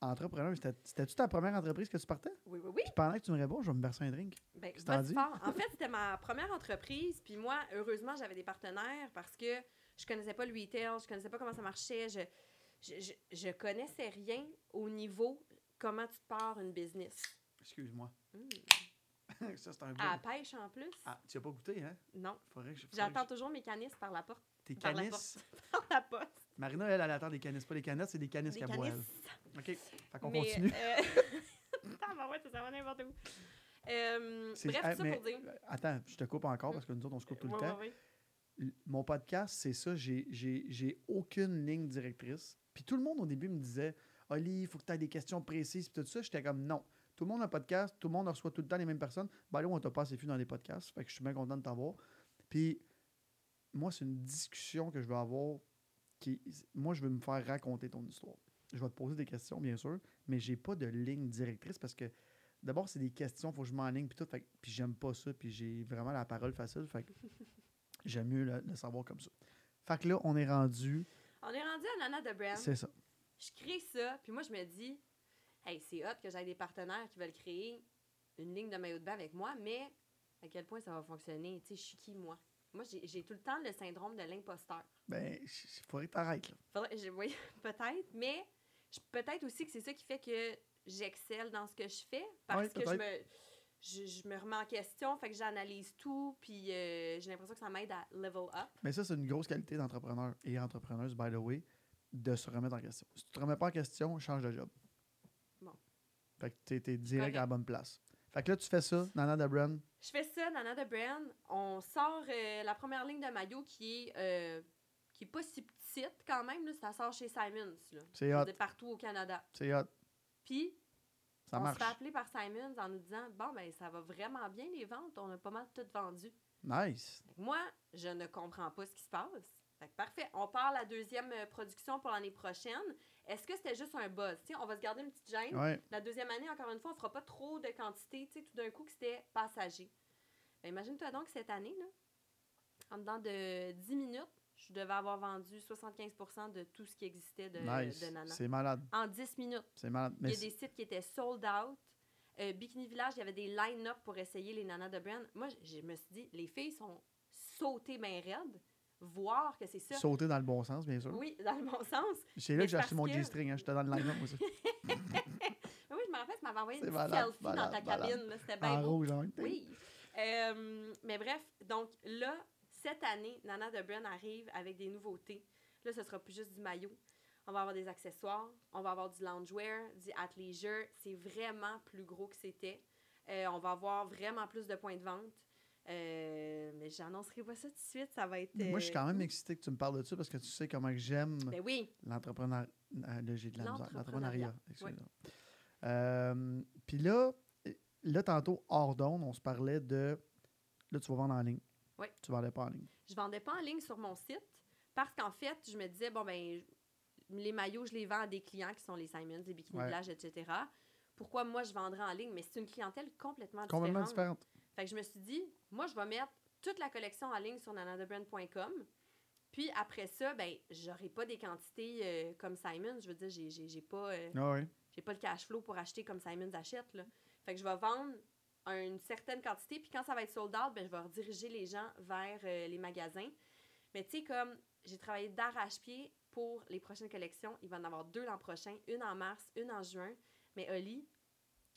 entrepreneur. C'était- C'était-tu ta première entreprise que tu partais? Oui, oui, oui. Puis pendant que tu me réponds, je vais me verser un drink. Ben, fort. En <laughs> fait, c'était ma première entreprise. Puis moi, heureusement, j'avais des partenaires parce que je connaissais pas le retail, je connaissais pas comment ça marchait. Je, je, je, je connaissais rien au niveau comment tu te pars une business? Excuse-moi. Hmm. <laughs> ça, c'est un À la pêche en plus? Ah, tu n'as pas goûté, hein? Non. Faudrait que J'attends que toujours mes canisses par la porte. Tes par la canisses? <laughs> Par la poste. Marina, elle, elle attend des canisses. Pas des canettes, c'est des canisses qu'elle boit. OK. Fait qu'on continue. euh, <laughs> Tabarouette, ça va n'importe où. Euh, C'est- bref, tout ça mais- pour dire. Attends, je te coupe encore parce que nous autres, on se coupe tout le Ouais, temps. ouais, ouais. Mon podcast, c'est ça. J'ai aucune ligne directrice. Puis tout le monde au début me disait Oli, il faut que tu aies des questions précises. Puis tout ça, j'étais comme non. Tout le monde a un podcast, tout le monde reçoit tout le temps les mêmes personnes. Ben là, on t'a pas assez vu dans les podcasts. Fait que je suis bien content de t'avoir. Puis moi, c'est une discussion que je veux avoir. Qui, moi, je veux me faire raconter ton histoire. Je vais te poser des questions, bien sûr, mais j'ai pas de ligne directrice parce que d'abord, c'est des questions, il faut que je m'enligne, puis tout. Fait puis j'aime pas ça, puis j'ai vraiment la parole facile. Fait que j'aime mieux le, le savoir comme ça. Fait que là, on est rendu. On est rendu à Nana de Brand. C'est ça. Je crée ça, puis moi, je me dis, hey, c'est hot que j'aille des partenaires qui veulent créer une ligne de maillot de bain avec moi, mais à quel point ça va fonctionner? Tu sais, je suis qui, moi? Moi, j'ai j'ai tout le temps le syndrome de l'imposteur. Ben, il faudrait t'arrêtes, là. Faudrait- je- Oui, <laughs> peut-être, mais peut-être aussi que c'est ça qui fait que j'excelle dans ce que je fais parce Ouais, que je me, je, je me remets en question, fait que j'analyse tout, puis euh, j'ai l'impression que ça m'aide à level up. Mais ça, c'est une grosse qualité d'entrepreneur et entrepreneuse, by the way, de se remettre en question. Si tu te remets pas en question, change de job. Bon. Fait que t'es, t'es direct à la bonne place. Fait que là, tu fais ça, Nana de Brand. Je fais ça, Nana de Brand. On sort euh, la première ligne de maillot qui est, euh, qui est pas si petite quand même. Là, ça sort chez Simons. C'est hot. dire, partout au Canada. C'est hot. Puis, Ça on marche. se fait appeler par Simons en nous disant Bon, ben, ça va vraiment bien les ventes. On a pas mal tout vendu. Nice. Moi, je ne comprends pas ce qui se passe. Fait que parfait. On part la deuxième euh, production pour l'année prochaine. Est-ce que c'était juste un buzz? On va se garder une petite gêne. Ouais. La deuxième année, encore une fois, on fera pas trop de quantité. Tout d'un coup, que c'était passager. Ben, Imagine-toi donc cette année, là, en dedans de 10 minutes, je devais avoir vendu 75% de tout ce qui existait de, nice. de Nana. C'est malade. En 10 minutes. C'est malade. Il y a des sites qui étaient sold out. Euh, Bikini Village, il y avait des line-up pour essayer les nanas de brand. Moi, je je me suis dit, les filles sont sautées bien raides, voir que c'est ça. sauter dans le bon sens, bien sûr. Oui, dans le bon sens. C'est là que j'ai acheté mon que- G-string. Hein. J'étais dans le line-up, aussi. Mais <laughs> oui, je me rappelle, tu m'avais envoyé une petite selfie dans ta cabine. C'était bien en beau. rouge, en temps. Oui. Euh, mais bref, donc là, cette année, Nana de Brand arrive avec des nouveautés. Là, ce sera plus juste du maillot. On va avoir des accessoires, on va avoir du loungewear, du athleisure. C'est vraiment plus gros que c'était. Euh, on va avoir vraiment plus de points de vente. Euh, mais j'annoncerai pas ça tout de suite. Ça va être. Moi, je suis quand euh, même excité que tu me parles de ça parce que tu sais comment j'aime Ben oui, euh. L'entrepreneuriat. Euh, Puis là, là, tantôt, hors d'onde, on se parlait de. Là, tu vas vendre en ligne. Oui. Tu vendais pas en ligne. je vendais pas en ligne sur mon site parce qu'en fait, je me disais, bon, ben, les maillots, je les vends à des clients qui sont les Simons, les Bikini Ouais. Village, etc. Pourquoi moi, je vendrais en ligne? Mais c'est une clientèle complètement, Complètement différente. différente. Fait que je me suis dit, moi, je vais mettre toute la collection en ligne sur nanadebrand.com. Puis après ça, ben, j'aurai pas des quantités euh, comme Simons. Je veux dire, j'ai- j'ai j'ai pas, euh, Ah j'ai pas le cash flow pour acheter comme Simons achète. Là. Fait que je vais vendre une certaine quantité. Puis quand ça va être sold out, ben, je vais rediriger les gens vers euh, les magasins. Mais tu sais, comme j'ai travaillé d'arrache-pied pour les prochaines collections, il va en avoir deux l'an prochain, une en mars, une en juin. Mais Oli,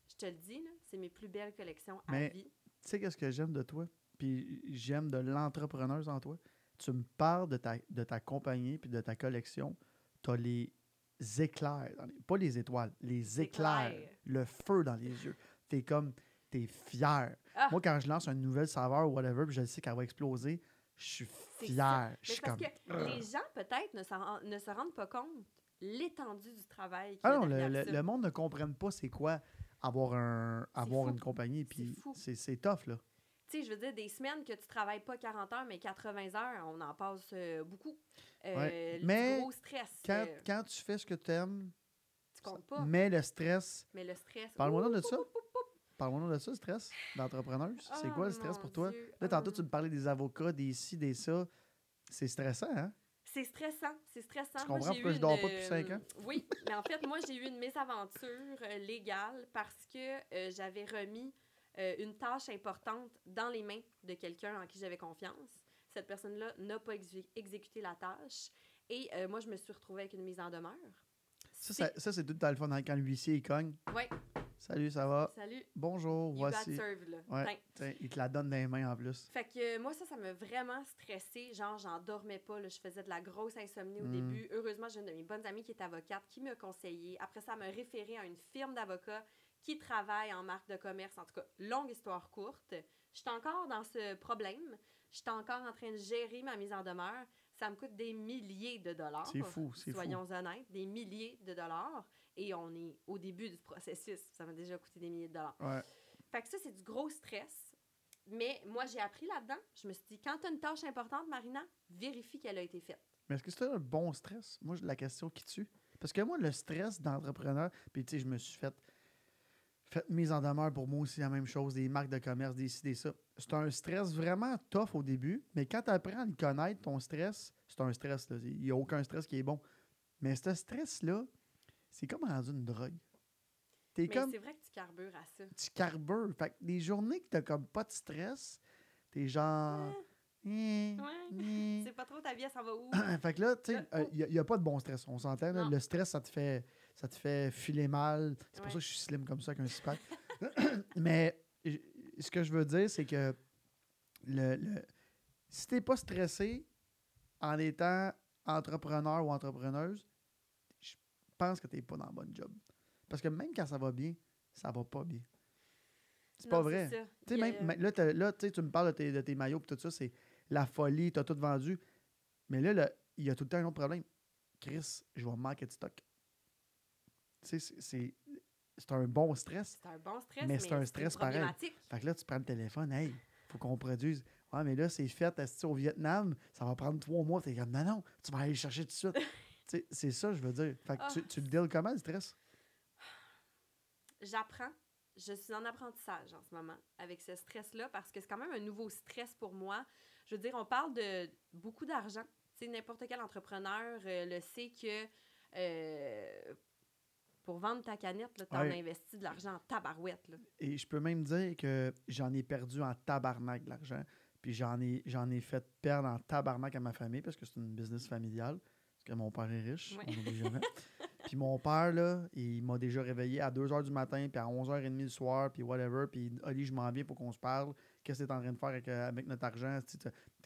je te le dis, là, c'est mes plus belles collections à vie. Tu sais, qu'est-ce que j'aime de toi? Puis j'aime de l'entrepreneuse en toi. Tu me parles de ta, de ta compagnie puis de ta collection. Tu as les éclairs, dans les- pas les étoiles, les éclairs, éclairs. le feu dans les yeux. Tu es comme, tu es fier. Ah! Moi, quand je lance une nouvelle saveur ou whatever, puis je sais qu'elle va exploser, je suis fier. Je Mais suis parce comme. que les gens, peut-être, ne, se rendent pas compte l'étendue du travail Ah non, le, le monde ne comprenne pas c'est quoi avoir, un, avoir fou. une compagnie. Puis c'est c'est tough, là. Tu sais, je veux dire, des semaines que tu travailles pas 40 heures, mais 80 heures, on en passe euh, beaucoup. Euh, Ouais. Mais gros stress. Quand, euh, quand tu fais ce que tu aimes, tu comptes pas. mais le stress, Mais le stress. Parle-moi de ça. parle-moi de ça, le stress d'entrepreneuse. c'est Oh, quoi le stress mon pour toi? Dieu. Là, tantôt, Oh. tu me parlais des avocats, des ci, des ça. C'est stressant, hein? C'est stressant, c'est stressant. Tu comprends pourquoi je dors pas depuis cinq euh, ans? Oui, mais en fait, moi, j'ai eu une mésaventure euh, légale parce que euh, j'avais remis euh, une tâche importante dans les mains de quelqu'un en qui j'avais confiance. Cette personne-là n'a pas exé- exécuté la tâche et euh, moi, je me suis retrouvée avec une mise en demeure. Ça, ça, ça, c'est tout temps le hein, quand l'huissier il cogne? Ouais, Salut, ça va? salut. Bonjour, You voici. got served, là. Ouais. Il te la donne dans les mains en plus. Fait que euh, moi, ça, ça m'a vraiment stressée. Genre, j'en dormais pas. Là. Je faisais de la grosse insomnie au Mm. début. Heureusement, j'ai une de mes bonnes amies qui est avocate qui m'a conseillé. Après ça, elle m'a référé à une firme d'avocats qui travaille en marque de commerce. En tout cas, longue histoire courte. Je suis encore dans ce problème. Je suis encore en train de gérer ma mise en demeure. Ça me coûte des milliers de dollars. C'est fou, c'est fou. Soyons honnêtes, des milliers de dollars. Et on est au début du processus. Ça m'a déjà coûté des milliers de dollars. Ouais. Fait que ça, c'est du gros stress. Mais moi, j'ai appris là-dedans. Je me suis dit, quand tu as une tâche importante, Marina, vérifie qu'elle a été faite. Mais est-ce que c'est un bon stress? Moi, la question qui tue. Parce que moi, le stress d'entrepreneur, puis tu sais, je me suis fait, fait mise en demeure pour moi aussi la même chose, des marques de commerce, des ci, des ça. C'est un stress vraiment tough au début, mais quand tu apprends à le connaître, ton stress, c'est un stress. Il n'y a aucun stress qui est bon. Mais ce stress-là, c'est comme rendu une drogue. T'es Mais comme. c'est vrai que tu carbures à ça. Tu carbures. Fait que des journées que t'as comme pas de stress, t'es genre. Eh, Ouais. eh. <laughs> C'est pas trop ta vie, s'en va où? <clears throat> fait que là, tu sais, oh. il n'y a, pas de bon stress. On s'entend. là. Non. Le stress, ça te fait, ça te fait filer mal. C'est pour Ouais. ça que je suis slim comme ça, avec un six-pack. Mais j- ce que je veux dire, c'est que le, le, si t'es pas stressé en étant entrepreneur ou entrepreneuse, que t'es pas dans le bon job. Parce que même quand ça va bien, ça va pas bien. C'est pas vrai. Tu sais, a- même, là, là, tu sais, tu me parles de tes, de tes maillots et tout ça, c'est la folie, tu as tout vendu. Mais là, il y a tout le temps un autre problème. Chris, je vais manquer de stock. Tu sais, c'est- c'est un bon stress. C'est un bon stress, Mais mais, c'est un stress pareil. Fait que là, tu prends le téléphone, hey, faut qu'on produise. Ouais, mais là, c'est fait au Vietnam, ça va prendre trois mois. T'es comme, non, non, tu vas aller le chercher tout de suite. <laughs> C'est ça, je veux dire. Fait que tu, Ah. tu le deals comment, le stress? J'apprends. Je suis en apprentissage en ce moment avec ce stress-là parce que c'est quand même un nouveau stress pour moi. Je veux dire, on parle de beaucoup d'argent. Tu sais, n'importe quel entrepreneur euh, le sait que euh, pour vendre ta canette, tu Ouais. investi de l'argent en tabarouette. Là. Et je peux même dire que j'en ai perdu en tabarnak de l'argent. Puis j'en ai, j'en ai fait perdre en tabarnak à ma famille parce que c'est une business familiale. Parce que mon père est riche, Ouais. on n'oublie jamais. <laughs> puis mon père, là, il m'a déjà réveillé à 2h du matin, puis à 11h30 le soir, puis whatever. Puis Ali, je m'en viens pour qu'on se parle. Qu'est-ce que tu es en train de faire avec, euh, avec notre argent?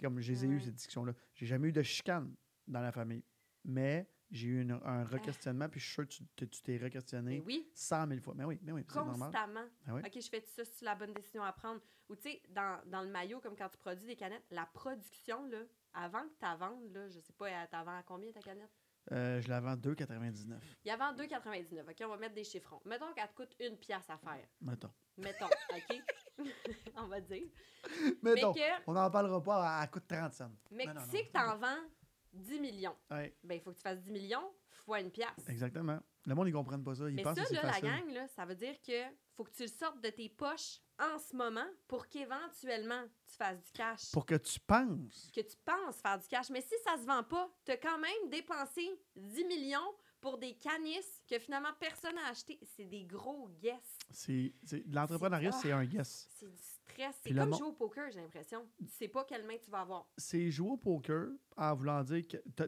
Comme je les ai eu, Ouais. ces discussions-là. J'ai jamais eu de chicane dans la famille. Mais j'ai eu une- un requestionnement, puis je suis sûr que tu t'es- requestionné oui, 100 000 fois. Mais oui, mais oui, c'est normal. constamment. Ah oui. OK, je fais ça, c'est la bonne décision à prendre. Ou tu sais, dans, dans le maillot, comme quand tu produis des canettes, la production, là, avant que tu la vendes, là, je sais pas, elle t'en vend à combien ta canette? Euh, je la vends 2,99. Il y a 2,99. OK, on va mettre des chiffrons. Mettons qu'elle te coûte une pièce à faire. Mettons. Mettons, OK? <laughs> on va dire. <laughs> Mettons. Mais que, On n'en parlera pas, elle coûte 30 cents. mais Non, tu sais non. que tu en vends 10 millions. Ouais, Ben, il faut que tu fasses 10 millions fois une pièce. exactement. Le monde, ils ne comprennent pas ça. Ils Mais pensent ça, que c'est là, la facile. gang, là, ça veut dire que faut que tu le sortes de tes poches en ce moment pour qu'éventuellement tu fasses du cash. Pour que tu penses. que tu penses faire du cash. Mais si ça se vend pas, tu as quand même dépensé 10 millions pour des canisses que finalement personne n'a acheté. C'est des gros guess. C'est, L'entrepreneuriat, C'est- un guess. C'est du stress. C'est comme jouer au poker, j'ai l'impression. Tu sais pas quelle main tu vas avoir. C'est jouer au poker en voulant dire que. T'as,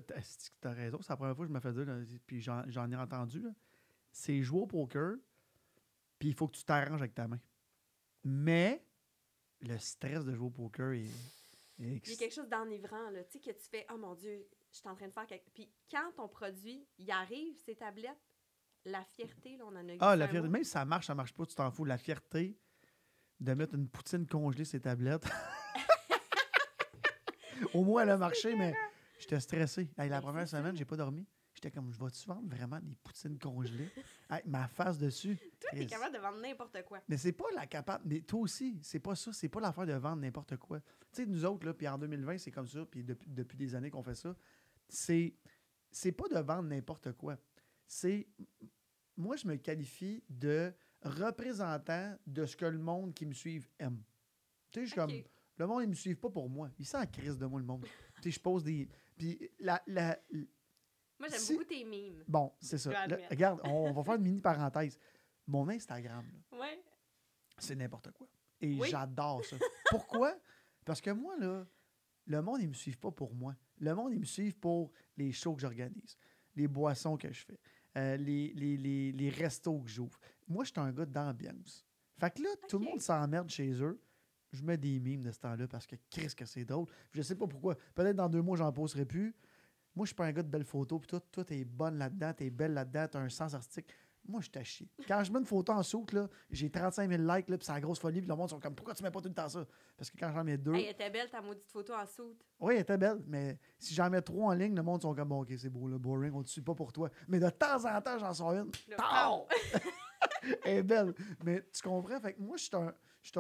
t'as raison, c'est la première fois que je me fais dire, là, puis j'en, ai entendu. C'est jouer au poker, puis il faut que tu t'arranges avec ta main. Mais le stress de jouer au poker est. est Il y a ex- quelque chose d'enivrant, là. Tu sais, que tu fais, oh mon Dieu, je suis en train de faire quelque... Puis quand ton produit, il arrive, ces tablettes, la fierté, là, on en a Ah, glissé la fierté. mot. Même si ça marche, ça marche pas, tu t'en fous. La fierté de mettre une poutine congelée ses tablettes. <laughs> Au moins, elle a marché, mais j'étais stressé. Hey, la première semaine, j'ai pas dormi. J'étais comme, je vais-tu vendre vraiment des poutines congelées? Hey, ma face dessus. Toi, <laughs> t'es capable de vendre n'importe quoi. Mais c'est pas la capable. Mais toi aussi, c'est pas ça. C'est pas l'affaire de vendre n'importe quoi. Tu sais, nous autres, là, puis en 2020, c'est comme ça, puis depuis, depuis des années qu'on fait ça. C'est, c'est pas de vendre n'importe quoi. C'est. Moi, je me qualifie de représentant de ce que le monde qui me suit aime. Tu sais, je suis comme. Le monde, ils me suivent pas pour moi. Ils sont en crise de moi, le monde. tu sais, je pose des. Puis la, la, Moi, j'aime Si- beaucoup tes mimes. Bon, c'est ça. regarde, on, on va faire une mini parenthèse. Mon Instagram, là, Ouais. c'est n'importe quoi. Et Oui. j'adore ça. <laughs> Pourquoi? Parce que moi, là, le monde, ils ne me suivent pas pour moi. Le monde, ils me suivent pour les shows que j'organise, les boissons que je fais, euh, les, les, les, les restos que j'ouvre. Moi, je suis un gars d'ambiance. Fait que là, tout le monde s'emmerde chez eux. Je mets des mimes de ce temps-là parce que qu'est-ce que c'est drôle. Je sais pas pourquoi. Peut-être dans deux mois, j'en poserai plus. Moi, je suis pas un gars de belles photos. Puis toi, toi, t'es bonne là-dedans, t'es belle là-dedans, t'as un sens artistique. Moi, je t'achie. Quand je mets une photo en soute, là, j'ai 35 000 likes, là, puis c'est la grosse folie. Puis le monde sont comme, pourquoi tu mets pas tout le temps ça? Parce que quand j'en mets deux, Hey, elle était belle ta maudite photo en soute. oui, elle était belle, mais si j'en mets trois en ligne, le monde sont comme, bon, ok, c'est beau, le boring, on ne suit pas pour toi. Mais de temps en temps, j'en sors une. <laughs> Elle est belle. Mais tu comprends? Fait que moi, je suis un,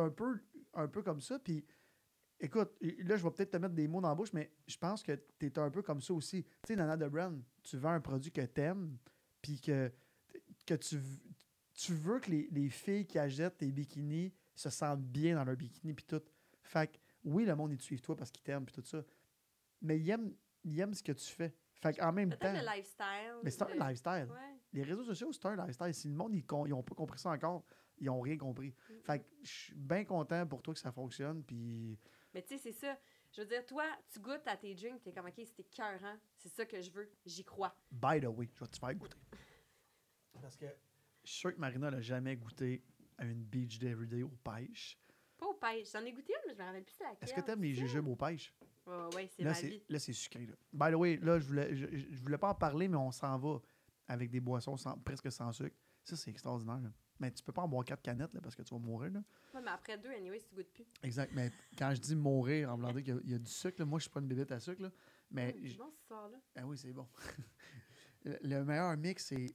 un, peu, un peu comme ça. Puis, écoute, là, je vais peut-être te mettre des mots dans la bouche, mais je pense que tu es un peu comme ça aussi. Tu sais, Nana de Brand, tu vends un produit que tu aimes, puis que, que tu, tu veux que les, les filles qui achètent tes bikinis se sentent bien dans leur bikini, puis tout. Fait que, oui, le monde, ils te suivent toi parce qu'ils t'aiment, puis tout ça. Mais ils aiment, ils aiment ce que tu fais. Fait qu'en même temps. Le lifestyle. Mais c'est un le- lifestyle. Ouais. les réseaux sociaux, c'est un lifestyle. Si le monde, ils n'ont pas compris ça encore, ils n'ont rien compris. Mm. Fait que je suis bien content pour toi que ça fonctionne. Puis Mais tu sais, c'est ça. Je veux dire, toi, tu goûtes à tes drinks, t'es comme, OK, c'était cœur, C'est ça que je veux. J'y crois. By the way, je vais te faire goûter. Parce que je suis sûr que Marina n'a jamais goûté à une beach day everyday aux pêches. Pas aux pêches. J'en ai goûté une, mais je me rappelle plus c'est laquelle. Est-ce que tu aimes les jujubes aux pêches? Ouais, c'est Là, ma vie. là, c'est sucré. Là. By the way, là, je voulais, je, voulais pas en parler, mais on s'en va avec des boissons sans- presque sans sucre. Ça, c'est extraordinaire. là. Mais tu peux pas en boire quatre canettes là, parce que tu vas mourir. Là. Ouais, mais après deux, anyway, si tu goûtes plus. Exact. Mais quand je dis mourir, en voulant dire qu'il y y, a du sucre, là, moi, je suis pas une bébête à sucre. Là, mais j- c'est bon ce soir-là. Ah oui, c'est bon. <laughs> le meilleur mix, c'est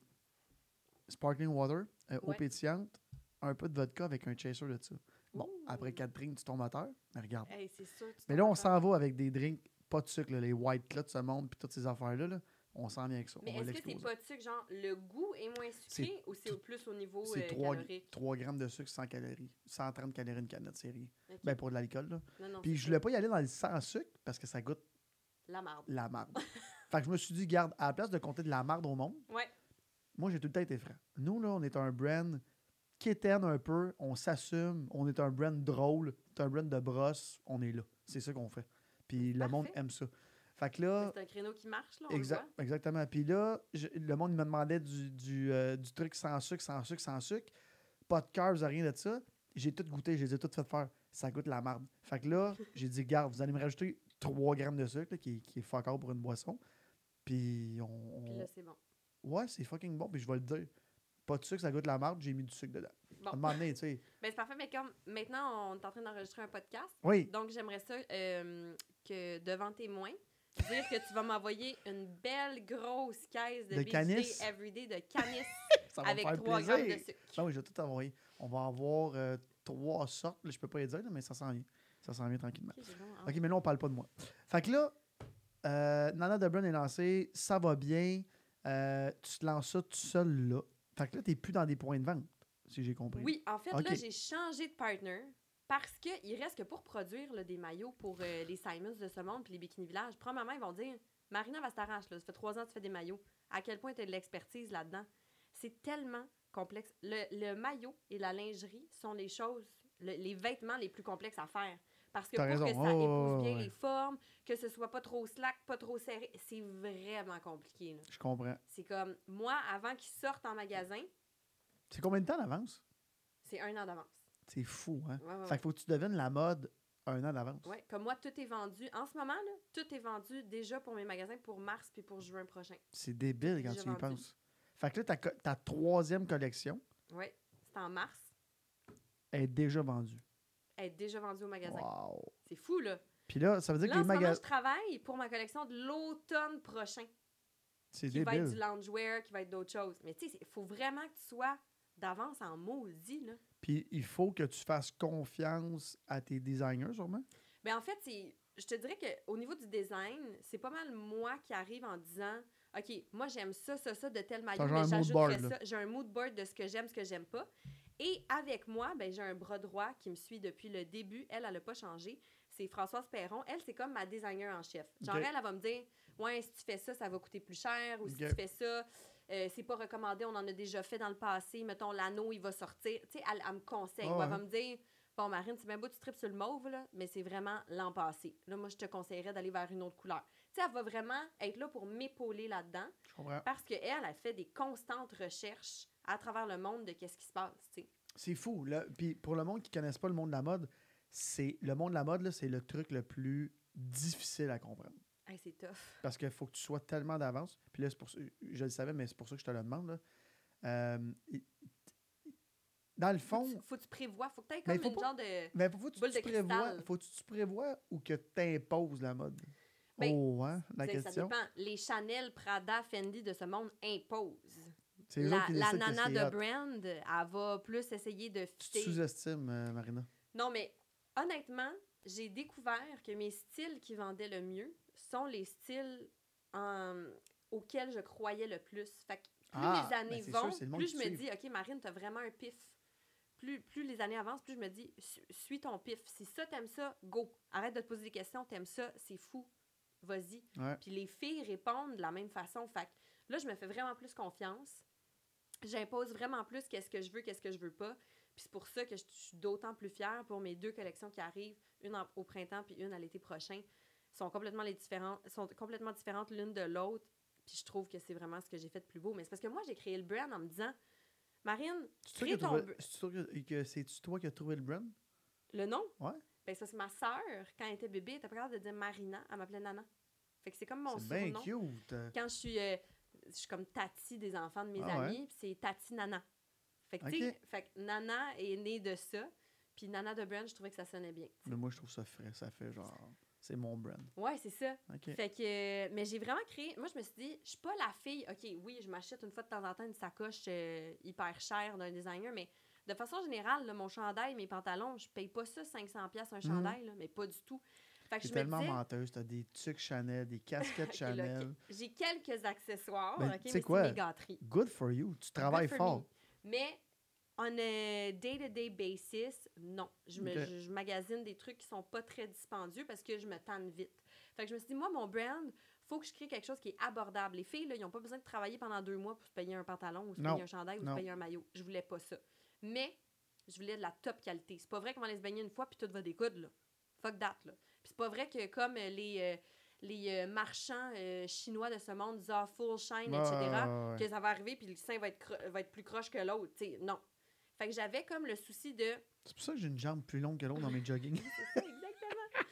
sparkling water, euh, eau Ouais. pétillante, un peu de vodka avec un chaser de ça. Bon, Ouh. après quatre drinks, tu tombes à terre. Mais regarde. Hey, c'est sûr. tu Mais t'en là, on s'en va avec des drinks, pas de sucre, là, les white clots de ce monde, puis toutes ces affaires-là. là. On s'en vient avec ça. Mais on va est-ce que c'est l'exploser. pas de sucre, genre, le goût est moins sucré ou c'est au plus au niveau C'est euh, 3, calorique? grammes de sucre, 100 calories. 130 calories une canette, c'est rien. Ok. Ben, pour de l'alcool, là. Non, non, Puis c'est je voulais pas y aller dans le sans sucre parce que ça goûte La marde. la marde. <laughs> fait que je me suis dit, garde, à la place de compter de la marde au monde, Ouais. Moi, j'ai tout le temps été franc. Nous, là, on est un brand qui éterne un peu, on s'assume, on est un brand drôle, c'est un brand de brosse, on est là. C'est ça qu'on fait. Puis le monde aime ça. Fait que là, C'est un créneau qui marche, là, on exactement. Puis là, je- le monde me demandait du, du, euh, du truc sans sucre, sans sucre, sans sucre. Pas de carbs, rien de ça. J'ai tout goûté, je les ai toutes fait faire. Ça goûte la marde. Fait que là, <laughs> j'ai dit, garde, vous allez me rajouter 3 grammes de sucre, là, qui, qui est fuck pour une boisson. Puis on. on- Puis là, c'est bon. Ouais, c'est fucking bon, puis je vais le dire. Pas de sucre, ça goûte la marde, j'ai mis du sucre dedans. Bon. À un moment donné, tu sais. <laughs> Ben, c'est parfait, mais comme maintenant, on est en train d'enregistrer un podcast, Oui, donc j'aimerais ça euh, que devant témoin, dire que tu vas m'envoyer une belle grosse caisse de, De canis. Day Everyday de canis <laughs> avec me faire 3 plaisir. grammes de sucre. Ah oui, je vais tout envoyer. On va avoir euh, trois sortes. Je peux pas les dire, mais ça s'en vient. Ça s'en vient tranquillement. Hâte. OK, mais là, on parle pas de moi. Fait que là, euh, Nana de Brun est lancée, ça va bien. Euh, tu te lances ça tout seul là. Fait que là, t'es plus dans des points de vente, si j'ai compris. Oui, en fait, là, j'ai changé de partner parce qu'il reste que pour produire là, des maillots pour euh, les Simons de ce monde puis les Bikini Village, premièrement, ils vont dire Marina va s'arrache, là, ça fait trois ans que tu fais des maillots. À quel point tu as de l'expertise là-dedans? C'est tellement complexe. Le, le maillot et la lingerie sont les choses, le- les vêtements les plus complexes à faire. Parce que pour que ça épouse bien ouais. les formes, que ce soit pas trop slack, pas trop serré, c'est vraiment compliqué. là. Je comprends. C'est comme, moi, avant qu'ils sortent en magasin, C'est combien de temps d'avance? c'est un an d'avance. C'est fou, hein? Ouais, ouais, Fait qu'il faut que tu devines la mode un an d'avance. Ouais, comme moi, tout est vendu. En ce moment, là, tout est vendu déjà pour mes magasins pour mars puis pour juin prochain. C'est débile quand tu y penses. Fait que là, ta, ta troisième collection Oui, c'est en mars. est déjà vendue. Déjà vendue au magasin. Wow. C'est fou, là. Puis là, ça veut dire Là, que les magasins. je travaille pour ma collection de l'automne prochain, C'est qui va être du loungewear, qui va être d'autres choses. Mais tu sais, il faut vraiment que tu sois d'avance en maudit, là. Puis il faut que tu fasses confiance à tes designers, sûrement? Mais en fait, c'est, je te dirais qu'au niveau du design, c'est pas mal moi qui arrive en disant OK, moi j'aime ça, ça, ça de tel maillot, genre mais là. ça. J'ai un mood board de ce que j'aime, ce que j'aime pas. Et avec moi, ben, j'ai un bras droit qui me suit depuis le début. Elle, elle n'a pas changé. C'est Françoise Perron. Elle, c'est comme ma designer en chef. Genre, elle, elle va me dire Ouais, si tu fais ça, ça va coûter plus cher. Ou si tu fais ça, euh, c'est pas recommandé, on en a déjà fait dans le passé. Mettons, l'anneau, il va sortir. Tu sais, elle, elle me conseille. Elle va me dire Bon, Marine, c'est bien beau, tu tripes sur le mauve, là, mais c'est vraiment l'an passé. Là, moi, je te conseillerais d'aller vers une autre couleur. Tu sais, elle va vraiment être là pour m'épauler là-dedans parce qu'elle, elle a fait des constantes recherches à travers le monde de qu'est-ce qui se passe. C'est fou. Là. Puis pour le monde qui ne connaisse pas le monde de la mode, c'est le monde de la mode, c'est le truc le plus difficile à comprendre. Hey, c'est tough. Parce qu'il faut que tu sois tellement d'avance. Puis là, pour ça, je le savais, mais c'est pour ça que je te le demande. là. Euh, dans le Faut, fond, tu- faut que tu prévois. Faut que tu aies comme faut une pas- genre de. mais faut que tu, boule de tu prévois, faut que tu prévois ou que tu imposes la mode? Ben, oh, hein, la sais, Ça question. dépend. Les Chanel, Prada, Fendi de ce monde imposent. La, nana de brand, elle va plus essayer de Tu te fitter. sous-estimes, euh, Marina? Non, mais honnêtement, j'ai découvert que mes styles qui vendaient le mieux sont les styles euh, auxquels je croyais le plus. Fait que plus Ah, les années ben sûr, vont, le plus je me dis, OK, Marine, t'as vraiment un pif. Plus, plus les années avancent, plus je me dis, su- suis ton pif. Si ça, t'aimes ça, go. Arrête de te poser des questions, t'aimes ça, c'est fou. Vas-y. Ouais. Puis les filles répondent de la même façon. Fait que là, je me fais vraiment plus confiance. J'impose vraiment plus qu'est-ce que je veux, qu'est-ce que je veux pas. Puis c'est pour ça que je suis d'autant plus fière pour mes deux collections qui arrivent, une en- au printemps puis une à l'été prochain. Sont complètement, les différents, sont complètement différentes l'une de l'autre. Puis je trouve que c'est vraiment ce que j'ai fait de plus beau. Mais c'est parce que moi, j'ai créé le brand en me disant, Marine, crée ton... sûr que, c'est toi qui as trouvé le brand? Le nom? Ouais. Ben, ça, c'est ma sœur, quand elle était bébé, elle était pas capable de dire Marina, elle m'appelait Nana. Fait que c'est comme mon C'est bien surnom. cute. euh. Quand je suis, euh, je suis comme Tati des enfants de mes Ah ouais? amis, puis c'est Tati Nana. Fait que, tu sais, fait que Nana est née de ça, puis Nana de Brand, je trouvais que ça sonnait bien. Mais moi, je trouve ça frais. Ça fait genre. C'est mon brand. Ouais, c'est ça. Fait que, mais j'ai vraiment créé. Moi, je me suis dit, je suis pas la fille. OK, oui, je m'achète une fois de temps en temps une sacoche euh, hyper chère d'un designer, mais de façon générale, là, mon chandail, mes pantalons, je paye pas ça 500$ un chandail, là, mais pas du tout. Fait que me tellement disais, menteuse. T'as des tucs Chanel, des casquettes <laughs> Chanel. J'ai quelques accessoires, Ben, OK, tu mais quoi? mes gâteries. Good for you. Tu travailles fort. me. Mais on a day-to-day basis, non. Je, me, Ok. je, je magasine des trucs qui sont pas très dispendieux parce que je me tanne vite. Fait que je me suis dit, moi, mon brand, faut que je crée quelque chose qui est abordable. Les filles, là, ils n'ont pas besoin de travailler pendant deux mois pour se payer un pantalon ou se Non. payer un chandail ou Non. se payer un maillot. Je voulais pas ça. Mais je voulais de la top qualité. C'est pas vrai qu'on va aller se baigner une fois puis tout va découdre, là. Fuck that, là. C'est pas vrai que comme euh, les, euh, les euh, marchands euh, chinois de ce monde disent ah, full shine, Ouais, etc., ouais, ouais. que ça va arriver puis le sein va être, va être plus croche que l'autre. Non. Fait que j'avais comme le souci de. C'est pour ça que j'ai une jambe plus longue que l'autre dans mes <laughs> jogging. Ça, exactement.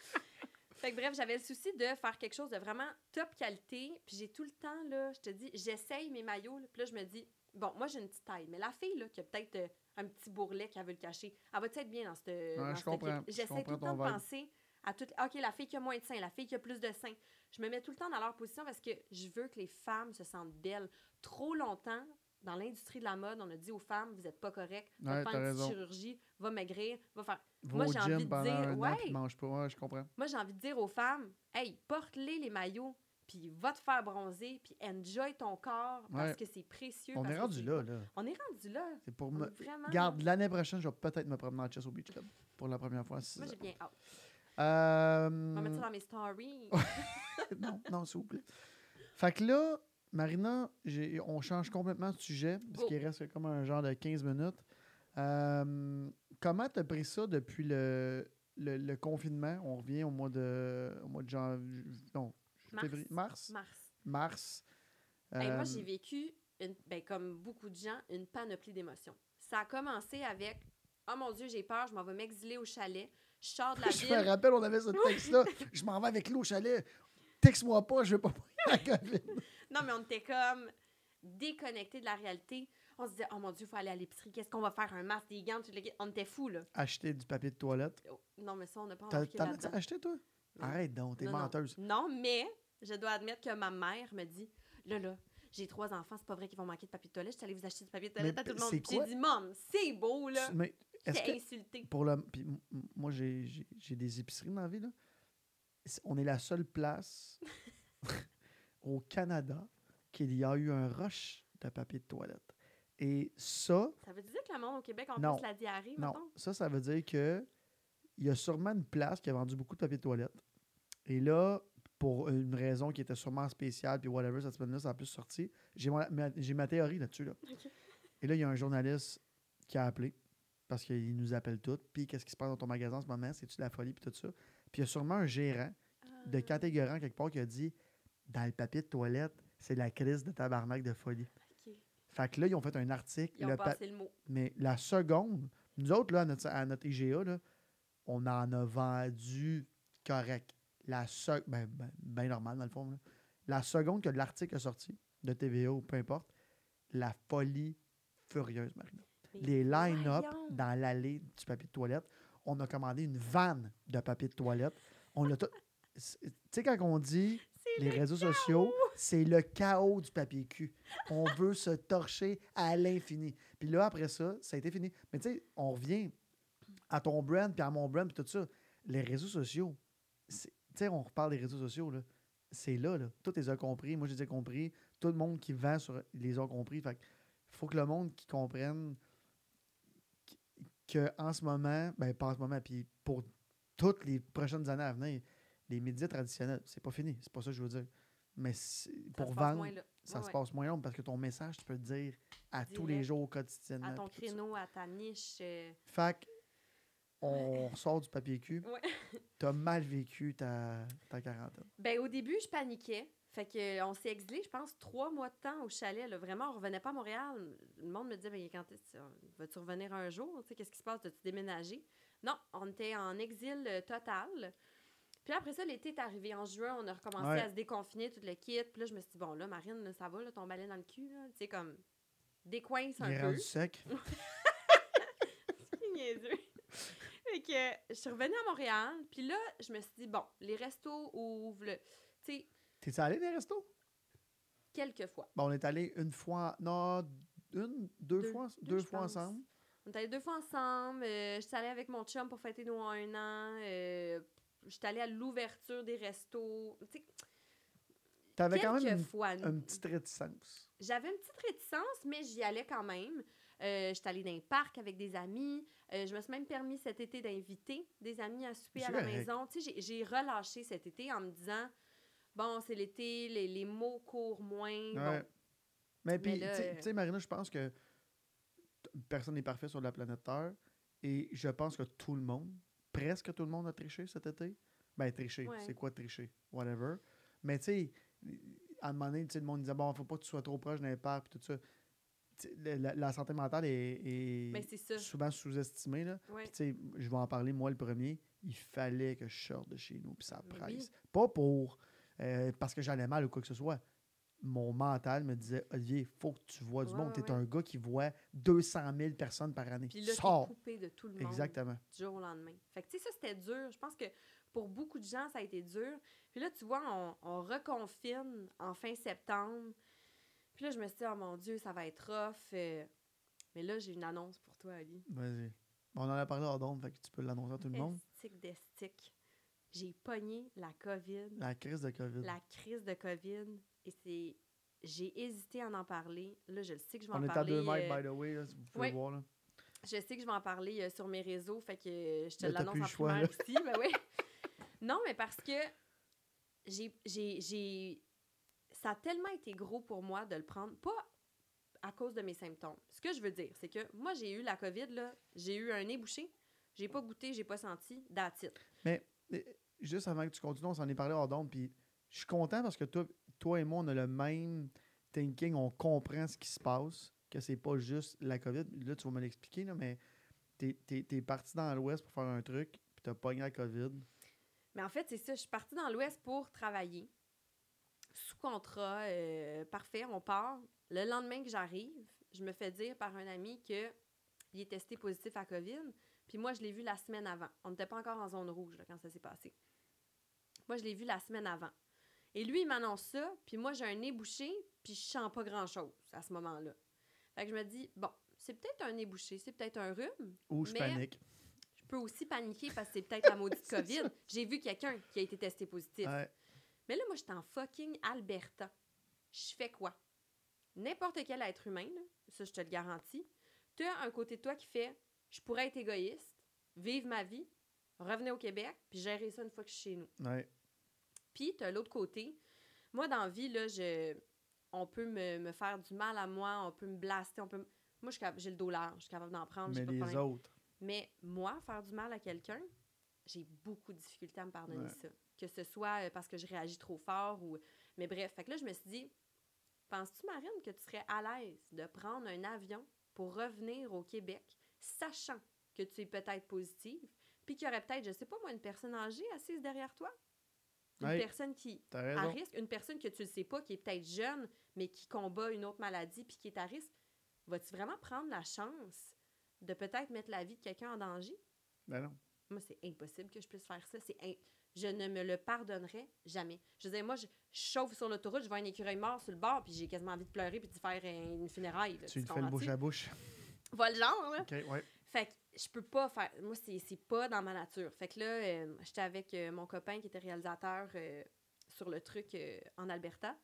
fait que bref, j'avais le souci de faire quelque chose de vraiment top qualité. Puis j'ai tout le temps, là, je te dis, j'essaye mes maillots. là, puis là, je me dis, bon, moi, j'ai une petite taille. Mais la fille, là, qui a peut-être euh, un petit bourrelet qui veut le cacher, elle va être bien dans cette. dans je cette comprends, je J'essaie tout le temps de penser à toutes. OK, la fille qui a moins de seins, la fille qui a plus de seins. Je me mets tout le temps dans leur position parce que je veux que les femmes se sentent belles. Trop longtemps, dans l'industrie de la mode, on a dit aux femmes, vous n'êtes pas correctes, va Ouais, faire une petite chirurgie, va maigrir, va faire. Moi, j'ai envie de dire, ouais. puis mange pas. Ouais, je comprends. Moi, j'ai envie de dire aux femmes, hey, porte-les les maillots, puis va te faire bronzer, puis enjoy ton corps parce que c'est précieux. On parce est rendu là, là. On est rendu là. C'est pour me. vraiment. Garde, l'année prochaine, je vais peut-être me promener en chess au Beach Club pour la première fois. Moi, j'ai bien hâte. Euh, On va mettre ça dans mes stories. <laughs> non, non, s'il vous plaît. Fait que là, Marina, on change complètement de sujet, parce qu'il reste comme un genre de 15 minutes. Euh, comment t'as pris ça depuis le, le, le confinement? On revient au mois de, au mois de janvier, non, Mars. février, mars, Mars. mars. Hey, moi, Euh, j'ai vécu, une- ben, comme beaucoup de gens, une panoplie d'émotions. Ça a commencé avec Oh mon Dieu, j'ai peur, je m'en vais m'exiler au chalet. Je sors de la <laughs> Je me rappelle, on avait ce texte-là. <laughs> je m'en vais avec l'eau au chalet. Texte-moi pas, je veux pas <laughs> la COVID. Non, mais on était comme déconnectés de la réalité. On se disait Oh mon Dieu, il faut aller à l'épicerie. Qu'est-ce qu'on va faire Un masque, des gants, tout le kit? On était fous, là. Acheter du papier de toilette. Oh, Non, mais ça, on n'a pas T'as- embarqué T'en as acheté, toi? Non. Arrête donc, t'es non. menteuse. Non, mais je dois admettre que ma mère me dit Là, là, j'ai trois enfants, c'est pas vrai qu'ils vont manquer de papier de toilette. Je suis allée vous acheter du papier de toilette Mais à tout le monde. J'ai dit Mom, c'est beau, là. Mais est-ce J'étais que, pour le. Puis moi, j'ai des épiceries dans la vie, là. On est la seule place <laughs> au Canada qu'il y a eu un rush de papier de toilette. Et ça, Ça veut dire que le monde au Québec Non. plus la diarrhée, non, mettons? ça, ça veut dire que il y a sûrement une place qui a vendu beaucoup de papier de toilette. Et là, pour une raison qui était sûrement spéciale, puis whatever, cette semaine-là, ça a plus sorti. J'ai ma, ma- j'ai ma théorie là-dessus. Là. Et là, il y a un journaliste qui a appelé parce qu'il nous appelle tous. Puis qu'est-ce qui se passe dans ton magasin en ce moment? C'est-tu de la folie? Puis tout ça. Puis il y a sûrement un gérant de Ah, catégorie quelque part qui a dit dans le papier de toilette, c'est la crise de tabarnak de folie. Fait que là, ils ont fait un article. Ils ont le pa- passé le mot. mais la seconde, nous autres, là, à notre, à notre IGA, là, on en a vendu correct. La se- ben, ben, ben normal, dans le fond. là. La seconde que l'article est sorti, de TVA ou peu importe, la folie furieuse, Marina. Les line-up dans l'allée du papier de toilette, on a commandé une vanne de papier de toilette. On l'a tout. <laughs> Tu sais, quand on dit les le réseaux sociaux, c'est le chaos du papier cul. On <laughs> veut se torcher à l'infini. Puis là, après ça, ça a été fini. Mais tu sais, on revient à ton brand, puis à mon brand, puis tout ça. Les réseaux sociaux, tu sais, on reparle des réseaux sociaux, là. C'est là, là. Tout les a compris. Moi, je les ai compris. Tout le monde qui vend sur les a compris. Fait faut que le monde qui comprenne que en ce moment, ben pas en ce moment, puis pour toutes les prochaines années à venir, les médias traditionnels, c'est pas fini. C'est pas ça que je veux dire. Mais pour vendre, ça Ouais, se passe moins long parce que ton message, tu peux le dire à tous les jours quotidiennement. À ton créneau, à ta niche. euh, Fait que, on sort du papier cul. Ouais. T'as mal vécu ta, ta quarantaine. Ben, au début, je paniquais. Fait que, euh, on s'est exilé, je pense, trois mois de temps au chalet. Là. Vraiment, on revenait pas à Montréal. Le monde me disait, ben, quand vas-tu revenir un jour? Tu sais, Qu'est-ce qui se passe? As-tu déménagé? Non, on était en exil euh, total. Puis après ça, l'été est arrivé. En juin, on a recommencé Ouais. à se déconfiner, tout le kit. Puis là, je me suis dit, bon, là, Marine, là, ça va, là, ton balai dans le cul. là. Tu sais, comme, décoince Il un est peu. rendu sec. <laughs> Fait que je suis revenue à Montréal. Puis là, je me suis dit, bon, les restos ouvrent, le- tu sais, T'es allé des restos? quelques fois. Bon, on est allé une fois. Non, une, deux, Deux- fois, deux, fois pense. ensemble. On est allés deux fois ensemble. euh, je suis allée avec mon chum pour fêter nos un an. euh, je suis allée à l'ouverture des restos. Tu sais, T'avais quand même une, fois. une petite réticence. J'avais une petite réticence, mais j'y allais quand même. Euh, je suis allée dans un parc avec des amis. Euh, je me suis même permis cet été d'inviter des amis à souper à la correct. maison. Tu sais, j'ai relâché cet été en me disant bon, c'est l'été, les, les mots courent moins. Ouais. Bon, Mais puis, là, tu sais- euh, tu sais, Marina, je pense que personne n'est parfait sur la planète Terre. Et je pense que tout le monde, presque tout le monde a triché cet été. Ben, triché. Ouais. C'est quoi tricher? Whatever. Mais tu sais, à un moment donné, le monde disait, bon, faut pas que tu sois trop proche d'un parc, puis tout ça. La, la- santé mentale est, souvent sous-estimée. Là. Ouais. Puis, tu sais, je vais en parler, moi, le premier. Il fallait que je sorte de chez nous, puis ça presse. oui. Pas pour... euh, parce que j'allais mal ou quoi que ce soit. Mon mental me disait, Olivier, faut que tu vois du Ouais, monde. T'es ouais. un gars qui voit 200 000 personnes par année. Puis là, Sors! coupé de tout le monde. Exactement. du jour au lendemain. Fait que, tu sais, ça, c'était dur. Je pense que pour beaucoup de gens, ça a été dur. Puis là, tu vois, on, on reconfine en fin septembre. Puis là, je me suis dit, oh mon Dieu, ça va être rough. Euh, Mais là, j'ai une annonce pour toi, Ali. Vas-y. On en a parlé hors d'onde, fait que tu peux l'annoncer à tout le monde. Estique d'estique. J'ai pogné la COVID, La crise de COVID. la crise de COVID. Et c'est... J'ai hésité à en parler. Là, je le sais que je vais On en est à parler. deux mètres, euh, by the way, là, si vous pouvez voir. Là. Je sais que je vais en parler euh, sur mes réseaux, fait que euh, je te l'annonce en choix, primaire ici. Ben oui. <laughs> Non, mais parce que j'ai, j'ai, j'ai... Ça a tellement été gros pour moi de le prendre, pas à cause de mes symptômes. Ce que je veux dire, c'est que moi, j'ai eu la COVID, là, j'ai eu un nez bouché, j'ai pas goûté, j'ai pas senti, it. Mais juste avant que tu continues, on s'en est parlé hors d'onde, puis je suis content parce que toi, toi et moi, on a le même thinking, on comprend ce qui se passe, que c'est pas juste la COVID. Là, tu vas me l'expliquer, mais t'es es, parti dans l'Ouest pour faire un truc, puis t'as pogné la COVID. Mais en fait, c'est ça. Je suis partie dans l'Ouest pour travailler. Sous contrat, euh, parfait, on part. Le lendemain que j'arrive, je me fais dire par un ami qu'il est testé positif à COVID. Puis moi, je l'ai vu la semaine avant. On n'était pas encore en zone rouge quand ça s'est passé. Moi, je l'ai vu la semaine avant. Et lui, il m'annonce ça, puis moi, j'ai un nez bouché, puis je sens pas grand-chose à ce moment-là. Fait que je me dis, bon, c'est peut-être un nez bouché, c'est peut-être un rhume, Ou je Mais- panique. je peux aussi paniquer parce que c'est peut-être la maudite <laughs> COVID. J'ai vu quelqu'un qui a été testé positif. Ouais. Mais là, moi, j'étais en fucking Alberta. Je fais quoi? N'importe quel être humain, là, ça, je te le garantis, tu as un côté de toi qui fait je pourrais être égoïste, vivre ma vie, revenir au Québec, puis gérer ça une fois que je suis chez nous. Ouais. Puis, tu as l'autre côté. Moi, dans la vie, là, je, on peut me, me faire du mal à moi, on peut me blaster, on peut Moi, j'ai le dos large, je suis capable d'en prendre, Mais pas les problème. autres. Mais moi, faire du mal à quelqu'un, j'ai beaucoup de difficultés à me pardonner Ouais. ça. Que ce soit euh, parce que je réagis trop fort ou. Mais bref, fait que là, je me suis dit, penses-tu, Marine, que tu serais à l'aise de prendre un avion pour revenir au Québec, sachant que tu es peut-être positive, puis qu'il y aurait peut-être, je sais pas moi, une personne âgée assise derrière toi? Une Ouais. personne qui T'as à risque, une personne que tu ne sais pas, qui est peut-être jeune, mais qui combat une autre maladie, puis qui est à risque, vas-tu vraiment prendre la chance de peut-être mettre la vie de quelqu'un en danger? Ben non. Moi, c'est impossible que je puisse faire ça. C'est in- Je ne me le pardonnerai jamais. Je dire, moi, je, chauffe sur l'autoroute, je vois un écureuil mort sur le bord, puis j'ai quasiment envie de pleurer puis de faire un- une funéraille. là, Tu le fais le bouche à bouche. Voilà le genre, là. OK, ouais. Fait que je peux pas faire. Moi, c'est pas dans ma nature. Fait que là, euh, j'étais avec euh, mon copain qui était réalisateur euh, sur le truc en Alberta.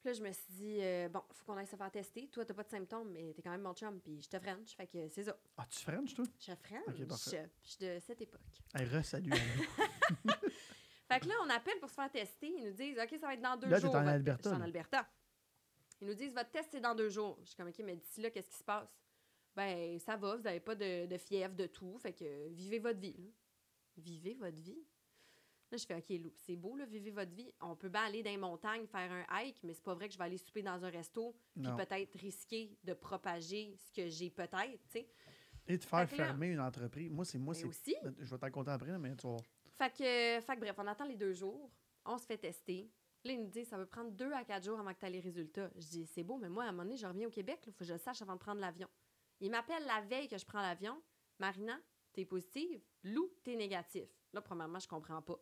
Puis là, je me suis dit, bon, faut qu'on aille se faire tester. Toi, t'as pas de symptômes, mais t'es quand même mon chum, puis je te French. Fait que c'est ça. Ah, tu French, toi? Je French. Ok, parfait. Je suis de cette époque. Hey, re-salut à nous. <laughs> Fait que là, on appelle pour se faire tester. Ils nous disent, OK, ça va être dans deux Là, jours. en votre- Alberta, Je suis en là. Alberta. Ils nous disent, votre test, c'est dans deux jours. Je suis comme, OK, mais d'ici là, qu'est-ce qui se passe? Ben, ça va, vous n'avez pas de, de fièvre, de tout. Fait que euh, vivez votre vie. là. Vivez votre vie? Là, je fais, OK, Lou, c'est beau, là, vivez votre vie. On peut bien aller dans les montagnes, faire un hike, mais c'est pas vrai que je vais aller souper dans un resto, puis peut-être risquer de propager ce que j'ai peut-être, tu sais. Et de faire là- fermer une entreprise. Moi, c'est moi, Mais c'est. aussi, Je vais t'en compter après, mais tu. Fait que, fait que bref, on attend les deux jours, on se fait tester. Là, ils nous disent ça va prendre deux à quatre jours avant que tu aies les résultats. Je dis c'est beau, mais moi, à un moment donné, je reviens au Québec, il faut que je le sache avant de prendre l'avion. Il m'appelle la veille que je prends l'avion. Marina, t'es positive? Lou, t'es négatif. Là, premièrement, je comprends pas.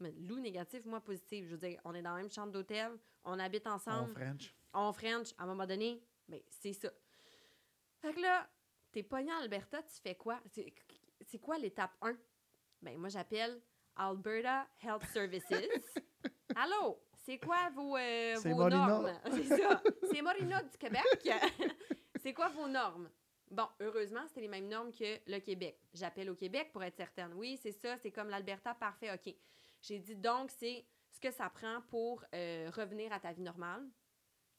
Mais Lou, négatif, moi, positive. Je veux dire, on est dans la même chambre d'hôtel, on habite En ensemble, French. on French. À un moment donné, ben, c'est ça. Fait que là, t'es pogné en Alberta, tu fais quoi? C'est quoi l'étape 1? Ben, moi, j'appelle Alberta Health Services. <laughs> Allô? C'est quoi vos, euh, vos normes? <laughs> C'est ça. C'est Morina du Québec. <laughs> c'est quoi vos normes? Bon, heureusement, c'était les mêmes normes que le Québec. J'appelle au Québec pour être certaine. Oui, c'est ça, c'est comme l'Alberta, parfait, OK. J'ai dit donc, c'est ce que ça prend pour euh, revenir à ta vie normale.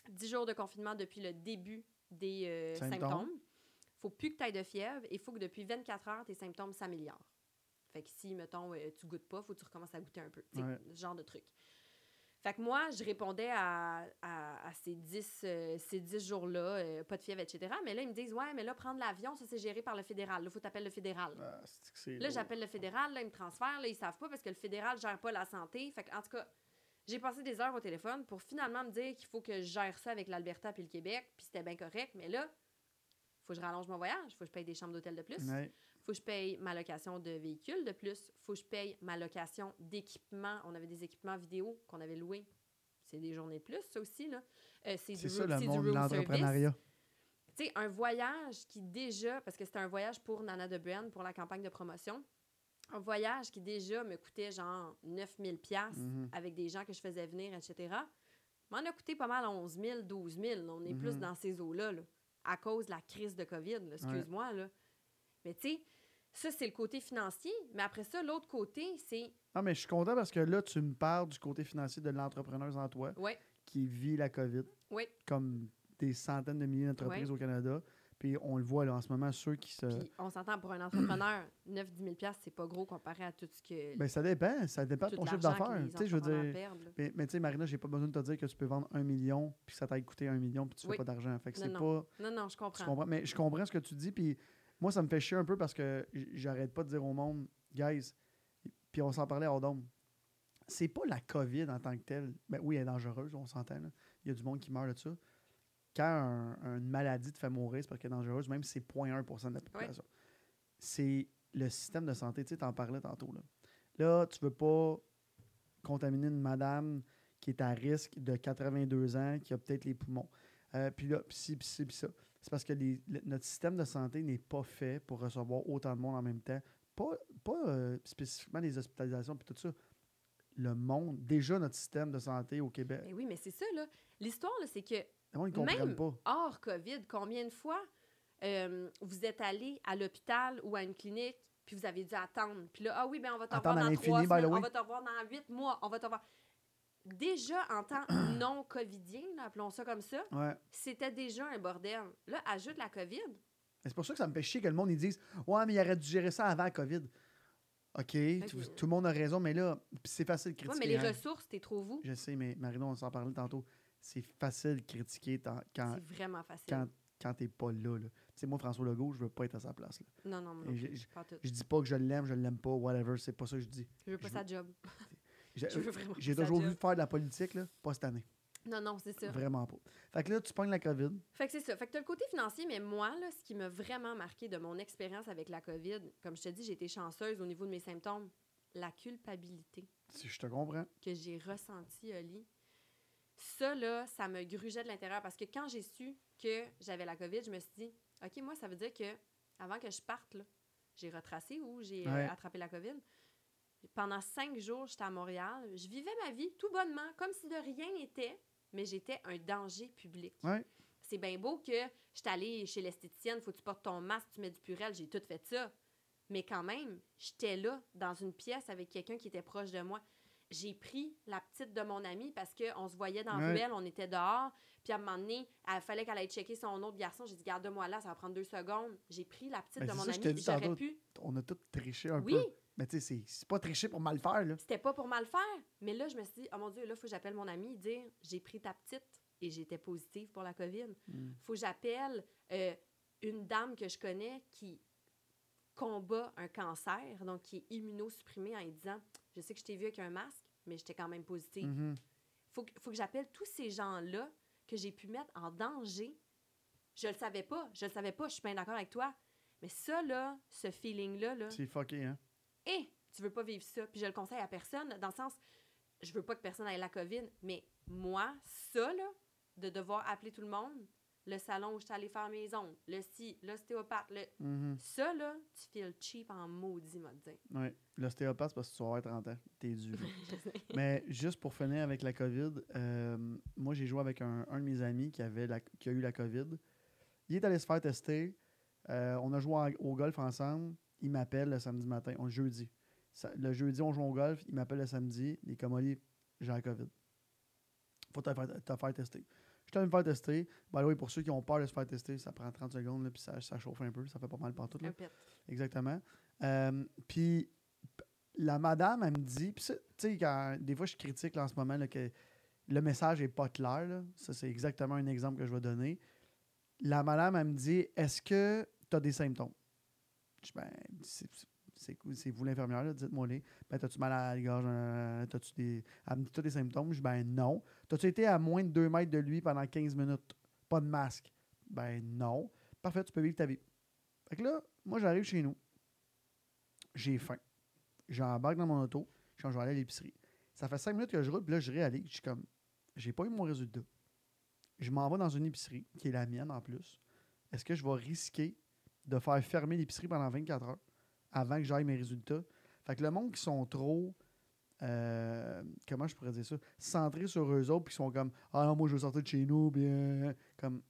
10 jours de confinement depuis le début des euh, Symptômes. symptômes. faut plus que tu aies de fièvre. Il faut que depuis 24 heures, tes symptômes s'améliorent. Fait que si, mettons, euh, tu goûtes pas, faut que tu recommences à goûter un peu. Ouais. Ce genre de truc. Fait que moi, je répondais à, à- à ces 10, euh, ces 10 jours-là, euh, pas de fièvre, etc. Mais là, ils me disent, ouais, mais là, prendre l'avion, ça, c'est géré par le fédéral. Là, faut t'appeler le fédéral. Ah, Là, j'appelle le fédéral, là, ils me transfèrent, là, ils savent pas parce que le fédéral gère pas la santé. Fait que, en tout cas, j'ai passé des heures au téléphone pour finalement me dire qu'il faut que je gère ça avec l'Alberta puis le Québec, puis c'était bien correct. Mais là, faut que je rallonge mon voyage, faut que je paye des chambres d'hôtel de plus, Ouais. Faut que je paye ma location de véhicule de plus, faut que je paye ma location d'équipement. On avait des équipements vidéo qu'on avait loués. C'est des journées de plus, ça aussi, là. Euh, c'est du, ça room- le monde de l'entrepreneuriat. tu sais, un voyage qui déjà, parce que c'était un voyage pour Nana de Brand, pour la campagne de promotion, un voyage qui déjà me coûtait genre 9000 pièces Mhm. avec des gens que je faisais venir, etc., m'en a coûté pas mal 11 000, 12 000. On est plus Mhm. dans ces eaux-là, là, à cause de la crise de COVID, excuse-moi. Mais tu sais, ça, c'est le côté financier. Mais après ça, l'autre côté, c'est, Ah, mais je suis content parce que là, tu me parles du côté financier de l'entrepreneuse en toi ouais, qui vit la COVID ouais. comme des centaines de milliers d'entreprises au Canada. Puis on le voit là en ce moment, ceux qui se. Puis on s'entend pour un entrepreneur, 9-10 000 pièces c'est pas gros comparé à tout ce que. Ben, ça dépend. Ça dépend de ton chiffre d'affaires. Tu sais, je veux dire. perdent. Mais, mais tu sais, Marina, j'ai pas besoin de te dire que tu peux vendre un million puis que ça t'aille coûté un million puis tu Oui. fais pas d'argent. Fait que Non, c'est non. pas. Non, non, je Tu comprends. comprends? Mais je comprends ce que tu dis. Puis moi, ça me fait chier un peu parce que j'arrête pas de dire au monde, guys, puis on s'en parlait à Odom. C'est pas la COVID en tant que telle. Ben oui, elle est dangereuse, on s'entend. Il y a du monde qui meurt de ça. Quand un- une maladie te fait mourir, c'est parce qu'elle est dangereuse, même si c'est 0.1% de la population. C'est le système de santé. Tu sais, t'en parlais tantôt. Là. là, tu veux pas contaminer une madame qui est à risque de 82 ans, qui a peut-être les poumons. Euh, puis là, puis ci, puis ci, puis ça. C'est parce que les- le- notre système de santé n'est pas fait pour recevoir autant de monde en même temps. Pas, pas euh, spécifiquement les hospitalisations puis tout ça. Le monde, déjà notre système de santé au Québec, Mais oui, mais c'est ça, là. L'histoire, là, c'est que monde, ils même pas. hors COVID, combien de fois euh, vous êtes allé à l'hôpital ou à une clinique, puis vous avez dû attendre. Puis là, ah oui, ben on va te revoir dans trois semaines, on va te revoir dans huit mois, on va te revoir. Déjà, en temps <clears throat> non covidien, là, appelons ça comme ça, Ouais. c'était déjà un bordel. Là, ajoute la COVID. C'est pour ça que ça me fait chier que le monde ils disent Ouais, mais il aurait dû gérer ça avant la COVID. OK, tout, tout le monde a raison, mais là, c'est facile de critiquer. mais les hein. ressources, t'es trop vous. Je sais, mais Marino, on s'en parlait tantôt. C'est facile de critiquer quand, C'est vraiment facile. quand, quand t'es pas là. là. Tu sais, moi, François Legault, je veux pas être à sa place. Là. Non, non, non. Je dis pas que je l'aime, je l'aime pas, whatever. C'est pas ça que je dis. Je veux pas je sa job. Veux <laughs> j'ai pas sa toujours vu faire de la politique, là, pas cette année. Non, non, c'est ça. Vraiment pas. Fait que là, tu pognes la COVID. Fait que c'est ça. Fait que t'as le côté financier, mais moi, là, ce qui m'a vraiment marqué de mon expérience avec la COVID, comme je te dis, j'ai été chanceuse au niveau de mes symptômes, la culpabilité Si je te comprends. que j'ai ressentie, Oli. Ça, là, ça me grugeait de l'intérieur parce que quand j'ai su que j'avais la COVID, je me suis dit, OK, moi, ça veut dire que avant que je parte, là, j'ai retracé ou j'ai euh, Ouais. attrapé la COVID. Pendant cinq jours, j'étais à Montréal. Je vivais ma vie tout bonnement, comme si de rien n'était, mais j'étais un danger public. Ouais. C'est bien beau que je suis allée chez l'esthéticienne, faut que tu portes ton masque, tu mets du purel, j'ai tout fait ça. Mais quand même, j'étais là, dans une pièce avec quelqu'un qui était proche de moi. j'ai pris la petite de mon amie parce qu'on se voyait dans la Ouais. ruelle, on était dehors. Puis à un moment donné, il fallait qu'elle aille checker son autre garçon. J'ai dit, garde-moi là, ça va prendre deux secondes. J'ai pris la petite Ben, de mon ça, amie. J'aurais pu. On a tout triché un Oui, peu. Mais tu sais, c'est- pas tricher pour mal faire, là. c'était pas pour mal faire. Mais là, je me suis dit, oh mon Dieu, là, il faut que j'appelle mon amie et dire, j'ai pris ta petite et j'étais positive pour la COVID. Mm. faut que j'appelle euh, une dame que je connais qui combat un cancer, donc qui est immunosupprimée en lui disant Je sais que je t'ai vu avec un masque, mais j'étais quand même positive. Mhm. faut, que- faut que j'appelle tous ces gens-là que j'ai pu mettre en danger. Je le savais pas, je le savais pas, je suis bien d'accord avec toi. Mais ça, là, ce feeling-là, là, C'est fucké, hein? Et tu veux pas vivre ça. Puis je le conseille à personne, dans le sens, je veux pas que personne ait la COVID, mais moi, ça, là, de devoir appeler tout le monde, le salon où je suis allée faire mes ongles, le si, l'ostéopathe, le... Mhm. ça, là, tu files cheap en maudit, m'a dit. Ouais. L'ostéopathe, c'est parce que tu vas avoir 30 ans. T'es dû. <laughs> Mais juste pour finir avec la COVID, euh, moi, j'ai joué avec un, un de mes amis qui, avait la- qui a eu la COVID. Il est allé se faire tester. Euh, on a joué au golf ensemble. Il m'appelle le samedi matin, on, jeudi. Ça- le jeudi, on joue au golf. Il m'appelle le samedi. Il est comme j'ai la COVID. Faut te faire, te faire tester. Je allé me faire tester. By the way, pour ceux qui ont peur de se faire tester, ça prend 30 secondes, là, puis ça, ça chauffe un peu. Ça fait pas mal partout. là. Exactement. Euh, puis la madame, elle me dit, puis tu sais, quand- des fois je critique là, en ce moment là, que le message est pas clair. là. Ça, c'est exactement un exemple que je vais donner. La madame, elle me dit, est-ce que tu as des symptômes? Je ben, c'est- vous l'infirmière, dites-moi les. Ben, t'as-tu mal à la gorge? T'as-tu des symptômes? Je dis, ben, non. T'as-tu été à moins de 2 mètres de lui pendant 15 minutes? Pas de masque? Ben, non. Parfait, tu peux vivre ta vie. Fait que là, moi, j'arrive chez nous. J'ai faim. J'embarque dans mon auto. Je vais aller à l'épicerie. Ça fait 5 minutes que je roule, puis là, je réalise. Je suis comme, j'ai pas eu mon résultat. Je m'en vais dans une épicerie, qui est la mienne en plus. Est-ce que je vais risquer de faire fermer l'épicerie pendant 24 heures avant que j'aille mes résultats? Fait que le monde qui sont trop. euh, comment je pourrais dire ça? Centrés sur eux autres, puis qui sont comme Ah non, moi je veux sortir de chez nous, bien. Comme,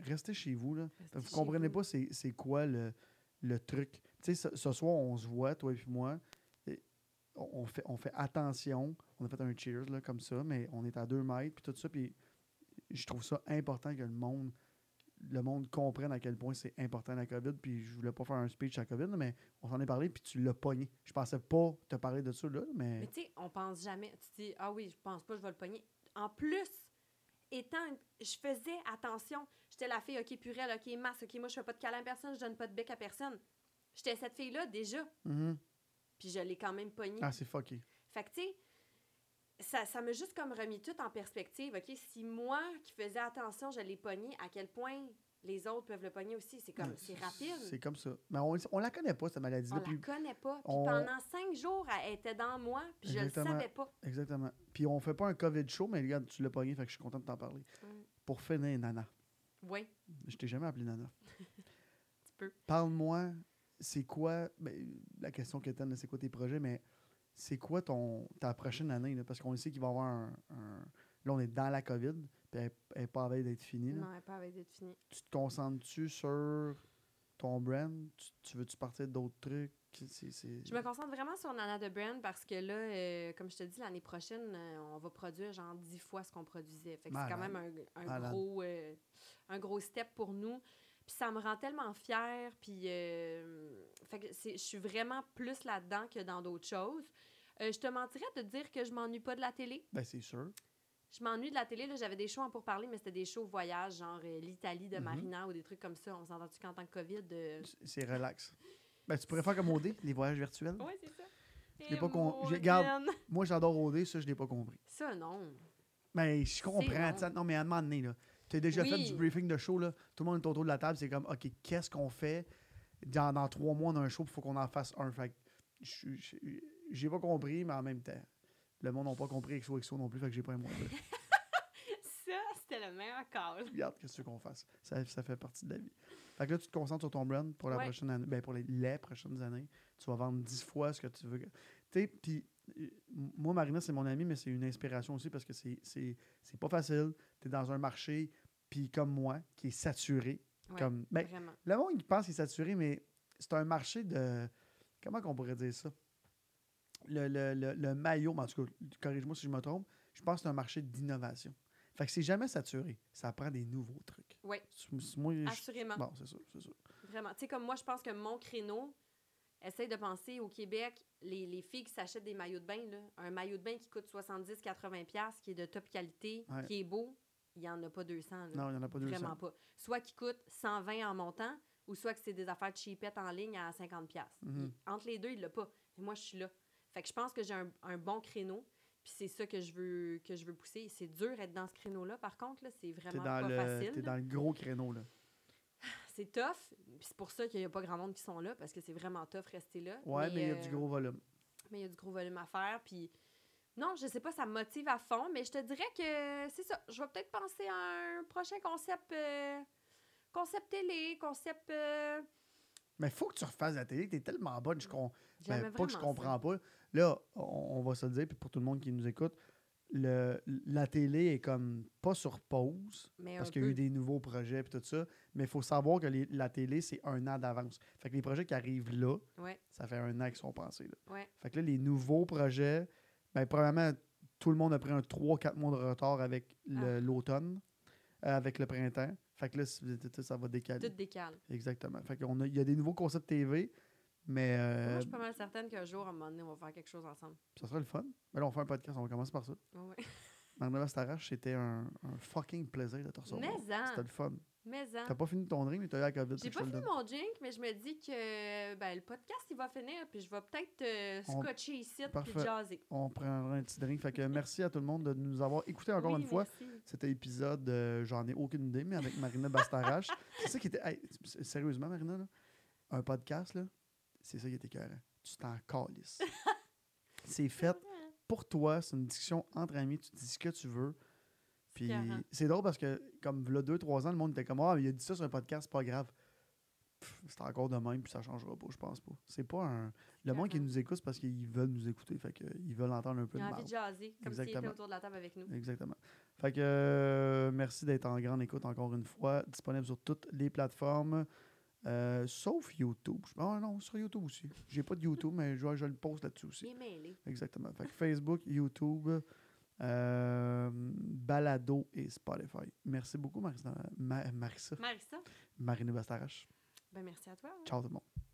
restez chez vous, là. Restez Vous comprenez vous. pas c'est quoi le, le truc. Tu sais, ce, ce soir, on se voit, toi et puis moi. et on fait, on fait attention. On a fait un cheers, là, comme ça, mais on est à deux mètres, puis tout ça. Puis je trouve ça important que le monde le monde comprenne à quel point c'est important la COVID. Puis je voulais pas faire un speech à la COVID, mais on s'en est parlé, puis tu l'as pogné. Je pensais pas te parler de ça, là, mais... Mais tu sais, on pense jamais. Tu dis, ah oui, je pense pas, je vais le pogner. En plus, étant, je faisais attention. J'étais la fille, OK, purée, OK, masse, OK, moi, je fais pas de câlin à personne, je donne pas de bec à personne. J'étais cette fille-là déjà, Mhm. puis je l'ai quand même pognée. Ah, c'est fucké. Fait que, tu sais, ça, ça m'a juste comme remis tout en perspective. OK, si moi qui faisais attention, je l'ai pogné, à quel point les autres peuvent le pogner aussi? C'est comme, c'est rapide. C'est comme ça. Mais on, on la connaît pas, cette maladie-là. On puis- la connaît pas. Puis on- pendant cinq jours, elle était dans moi, puis je le Exactement. savais pas. Exactement. Puis on fait pas un COVID show, mais regarde, tu l'as pogné, fait que je suis content de t'en parler. Mm. Pour finir, Nana. Oui, Je t'ai jamais appelé Nana. <laughs> tu peux. Parle-moi, c'est quoi, ben, la question que t'as, c'est quoi tes projets, mais c'est quoi ton, ta prochaine année? Là? Parce qu'on sait qu'il va y avoir un, un- Là, on est dans la COVID, puis elle elle est pas à veille d'être finie. là. Non, elle n'est pas avec d'être finie. Tu te concentres-tu sur ton brand? Tu, tu veux-tu partir d'autres trucs? C'est- c'est- Je me concentre vraiment sur Nana de Brand parce que là, euh, comme je te dis, l'année prochaine, euh, on va produire genre dix fois ce qu'on produisait. Fait que c'est quand même un, gros, euh, un gros step pour nous. Puis ça me rend tellement fière. Puis euh, fait que c'est- je suis vraiment plus là-dedans que dans d'autres choses. Euh, je te mentirais de te dire que je m'ennuie pas de la télé. Ben, c'est sûr. Je m'ennuie de la télé. là. J'avais des shows en pour parler, mais c'était des shows voyage, genre euh, l'Italie de Mhm. Marina ou des trucs comme ça. On s'entend-tu qu'en tant que COVID. euh, C'est- relax. Ben, tu pourrais faire comme OD, les voyages virtuels. Ouais, c'est ça. l'ai pas con- garde. Moi, j'adore OD, ça, je l'ai pas compris. Ça, non. Mais je comprends. sais, Non, mais à un moment donné, là, tu as déjà fait Oui. du briefing de show, là, tout le monde est autour de la table, c'est comme, OK, qu'est-ce qu'on fait? Dans, dans trois mois, on a un show, il faut qu'on en fasse un. Fait que je- je- j'ai pas compris, mais en même temps, le monde n'a pas compris XOXO non plus, fait que j'ai pas un mot. à dire. Ça, c'était le meilleur call. Regarde, qu'est-ce que tu veux qu'on fasse? Ça, ça fait partie de la vie. Fait que là, tu te concentres sur ton brand pour la Ouais. prochaine année, ben pour les, les prochaines années. Tu vas vendre 10 fois ce que tu veux. Tu sais, puis euh, moi, Marina, c'est mon ami, mais c'est une inspiration aussi parce que c'est- pas facile. Tu es dans un marché, puis comme moi, qui est saturé. Ouais, Comme, ben, Vraiment. le monde, il pense qu'il est saturé, mais c'est un marché de. Comment qu'on pourrait dire ça? Le, le, le, le maillot, en tout cas, corrige-moi si je me trompe, je pense que c'est un marché d'innovation. Fait que c'est jamais saturé. Ça prend des nouveaux trucs. Oui, C'est- Moi, je- assurément. Bon, c'est ça, c'est ça. Vraiment. Tu sais, comme moi, je pense que mon créneau, essaye de penser au Québec, les, les filles qui s'achètent des maillots de bain, là, un maillot de bain qui coûte 70-80$, piastres, qui est de top qualité, Ouais. qui est beau, il n'y en a pas 200. là. Non, il n'y en a pas 200. Vraiment pas. Soit qui coûte 120 en montant, ou soit que c'est des affaires cheapettes en ligne à 50$. piastres. Mhm. Il- Entre les deux, il l'a pas. Moi, je suis là. Fait que je pense que j'ai un, un bon créneau. Puis c'est ça que je veux que je veux pousser. C'est dur d'être dans ce créneau-là, par contre. là, C'est vraiment dans, pas le, facile. t'es dans le gros créneau, là. C'est tough. Puis c'est pour ça qu'il n'y a pas grand monde qui sont là, parce que c'est vraiment tough rester là. Ouais, mais il y a du euh, gros volume. Mais il y a du gros volume à faire. Puis non, je sais pas, ça me motive à fond, mais je te dirais que c'est ça. Je vais peut-être penser à un prochain concept. euh, concept télé, concept. euh, Mais il faut que tu refasses la télé. T'es tellement bonne. Je ben, j'aimais pas que je comprends pas. Là, on, on va se le dire, puis pour tout le monde qui nous écoute, le, la télé est comme pas sur pause. Mais Parce qu'il y a eu des nouveaux projets et tout ça. Mais il faut savoir que les- la télé, c'est un an d'avance. Fait que les projets qui arrivent là, Ouais, ça fait un an qu'ils sont pensés. Là. ouais. Fait que là, les nouveaux projets, ben, probablement, tout le monde a pris un 3-4 mois de retard avec Ah. l'automne, euh, avec le printemps. Fait que là, ça va décaler. Tout décale. Exactement. Fait qu'on a, il y a des nouveaux concepts TV, mais euh, Moi, je suis pas mal certaine qu'un jour, à un moment donné, on va faire quelque chose ensemble. ça sera le fun. Mais là, on fait un podcast, on va commencer par ça. Ouais, ouais. <laughs> Marina Starache, c'était un, un fucking plaisir de te recevoir. Mais en. C'était le fun. Mais en. T'as pas fini ton drink, mais t'as eu la COVID. J'ai pas fini mon drink, mais je me dis que ben, le podcast, il va finir, puis je vais peut-être euh, On- scotcher ici, puis jaser. On prendra un petit drink. Fait que <laughs> merci à tout le monde de nous avoir écoutés encore Oui, une fois. Cet épisode, euh, j'en ai aucune idée, mais avec Marina Bastarache. c'est <laughs> ça qui était. hey, sérieusement, Marina, là, un podcast, là, c'est ça qui était carré. Tu t'en calisses. <laughs> c'est fait pour toi, c'est une discussion entre amis, tu dis ce que tu veux. Puis écœurant. c'est drôle parce que, comme là, deux, trois ans, le monde était comme Ah, il a dit ça sur un podcast, c'est pas grave. C'est encore de même, puis ça changera pas, je pense pas. C'est pas un. Le monde qui écœurant. nous écoute, c'est parce qu'ils veulent nous écouter, fait qu'ils veulent entendre un peu de envie mal. de jaser, comme s'il était Exactement. autour de la table avec nous. Exactement. Fait que euh, merci d'être en grande écoute encore une fois. Disponible sur toutes les plateformes, euh, sauf YouTube. Ah non, sur YouTube aussi. J'ai pas de YouTube, mais je, je le poste là-dessus aussi. Exactement. Fait que Facebook, YouTube, euh, Balado et Spotify. Merci beaucoup, Marissa. Ma- Marissa. Marissa, Marina Bastarache. ben merci à toi. Ciao tout le monde.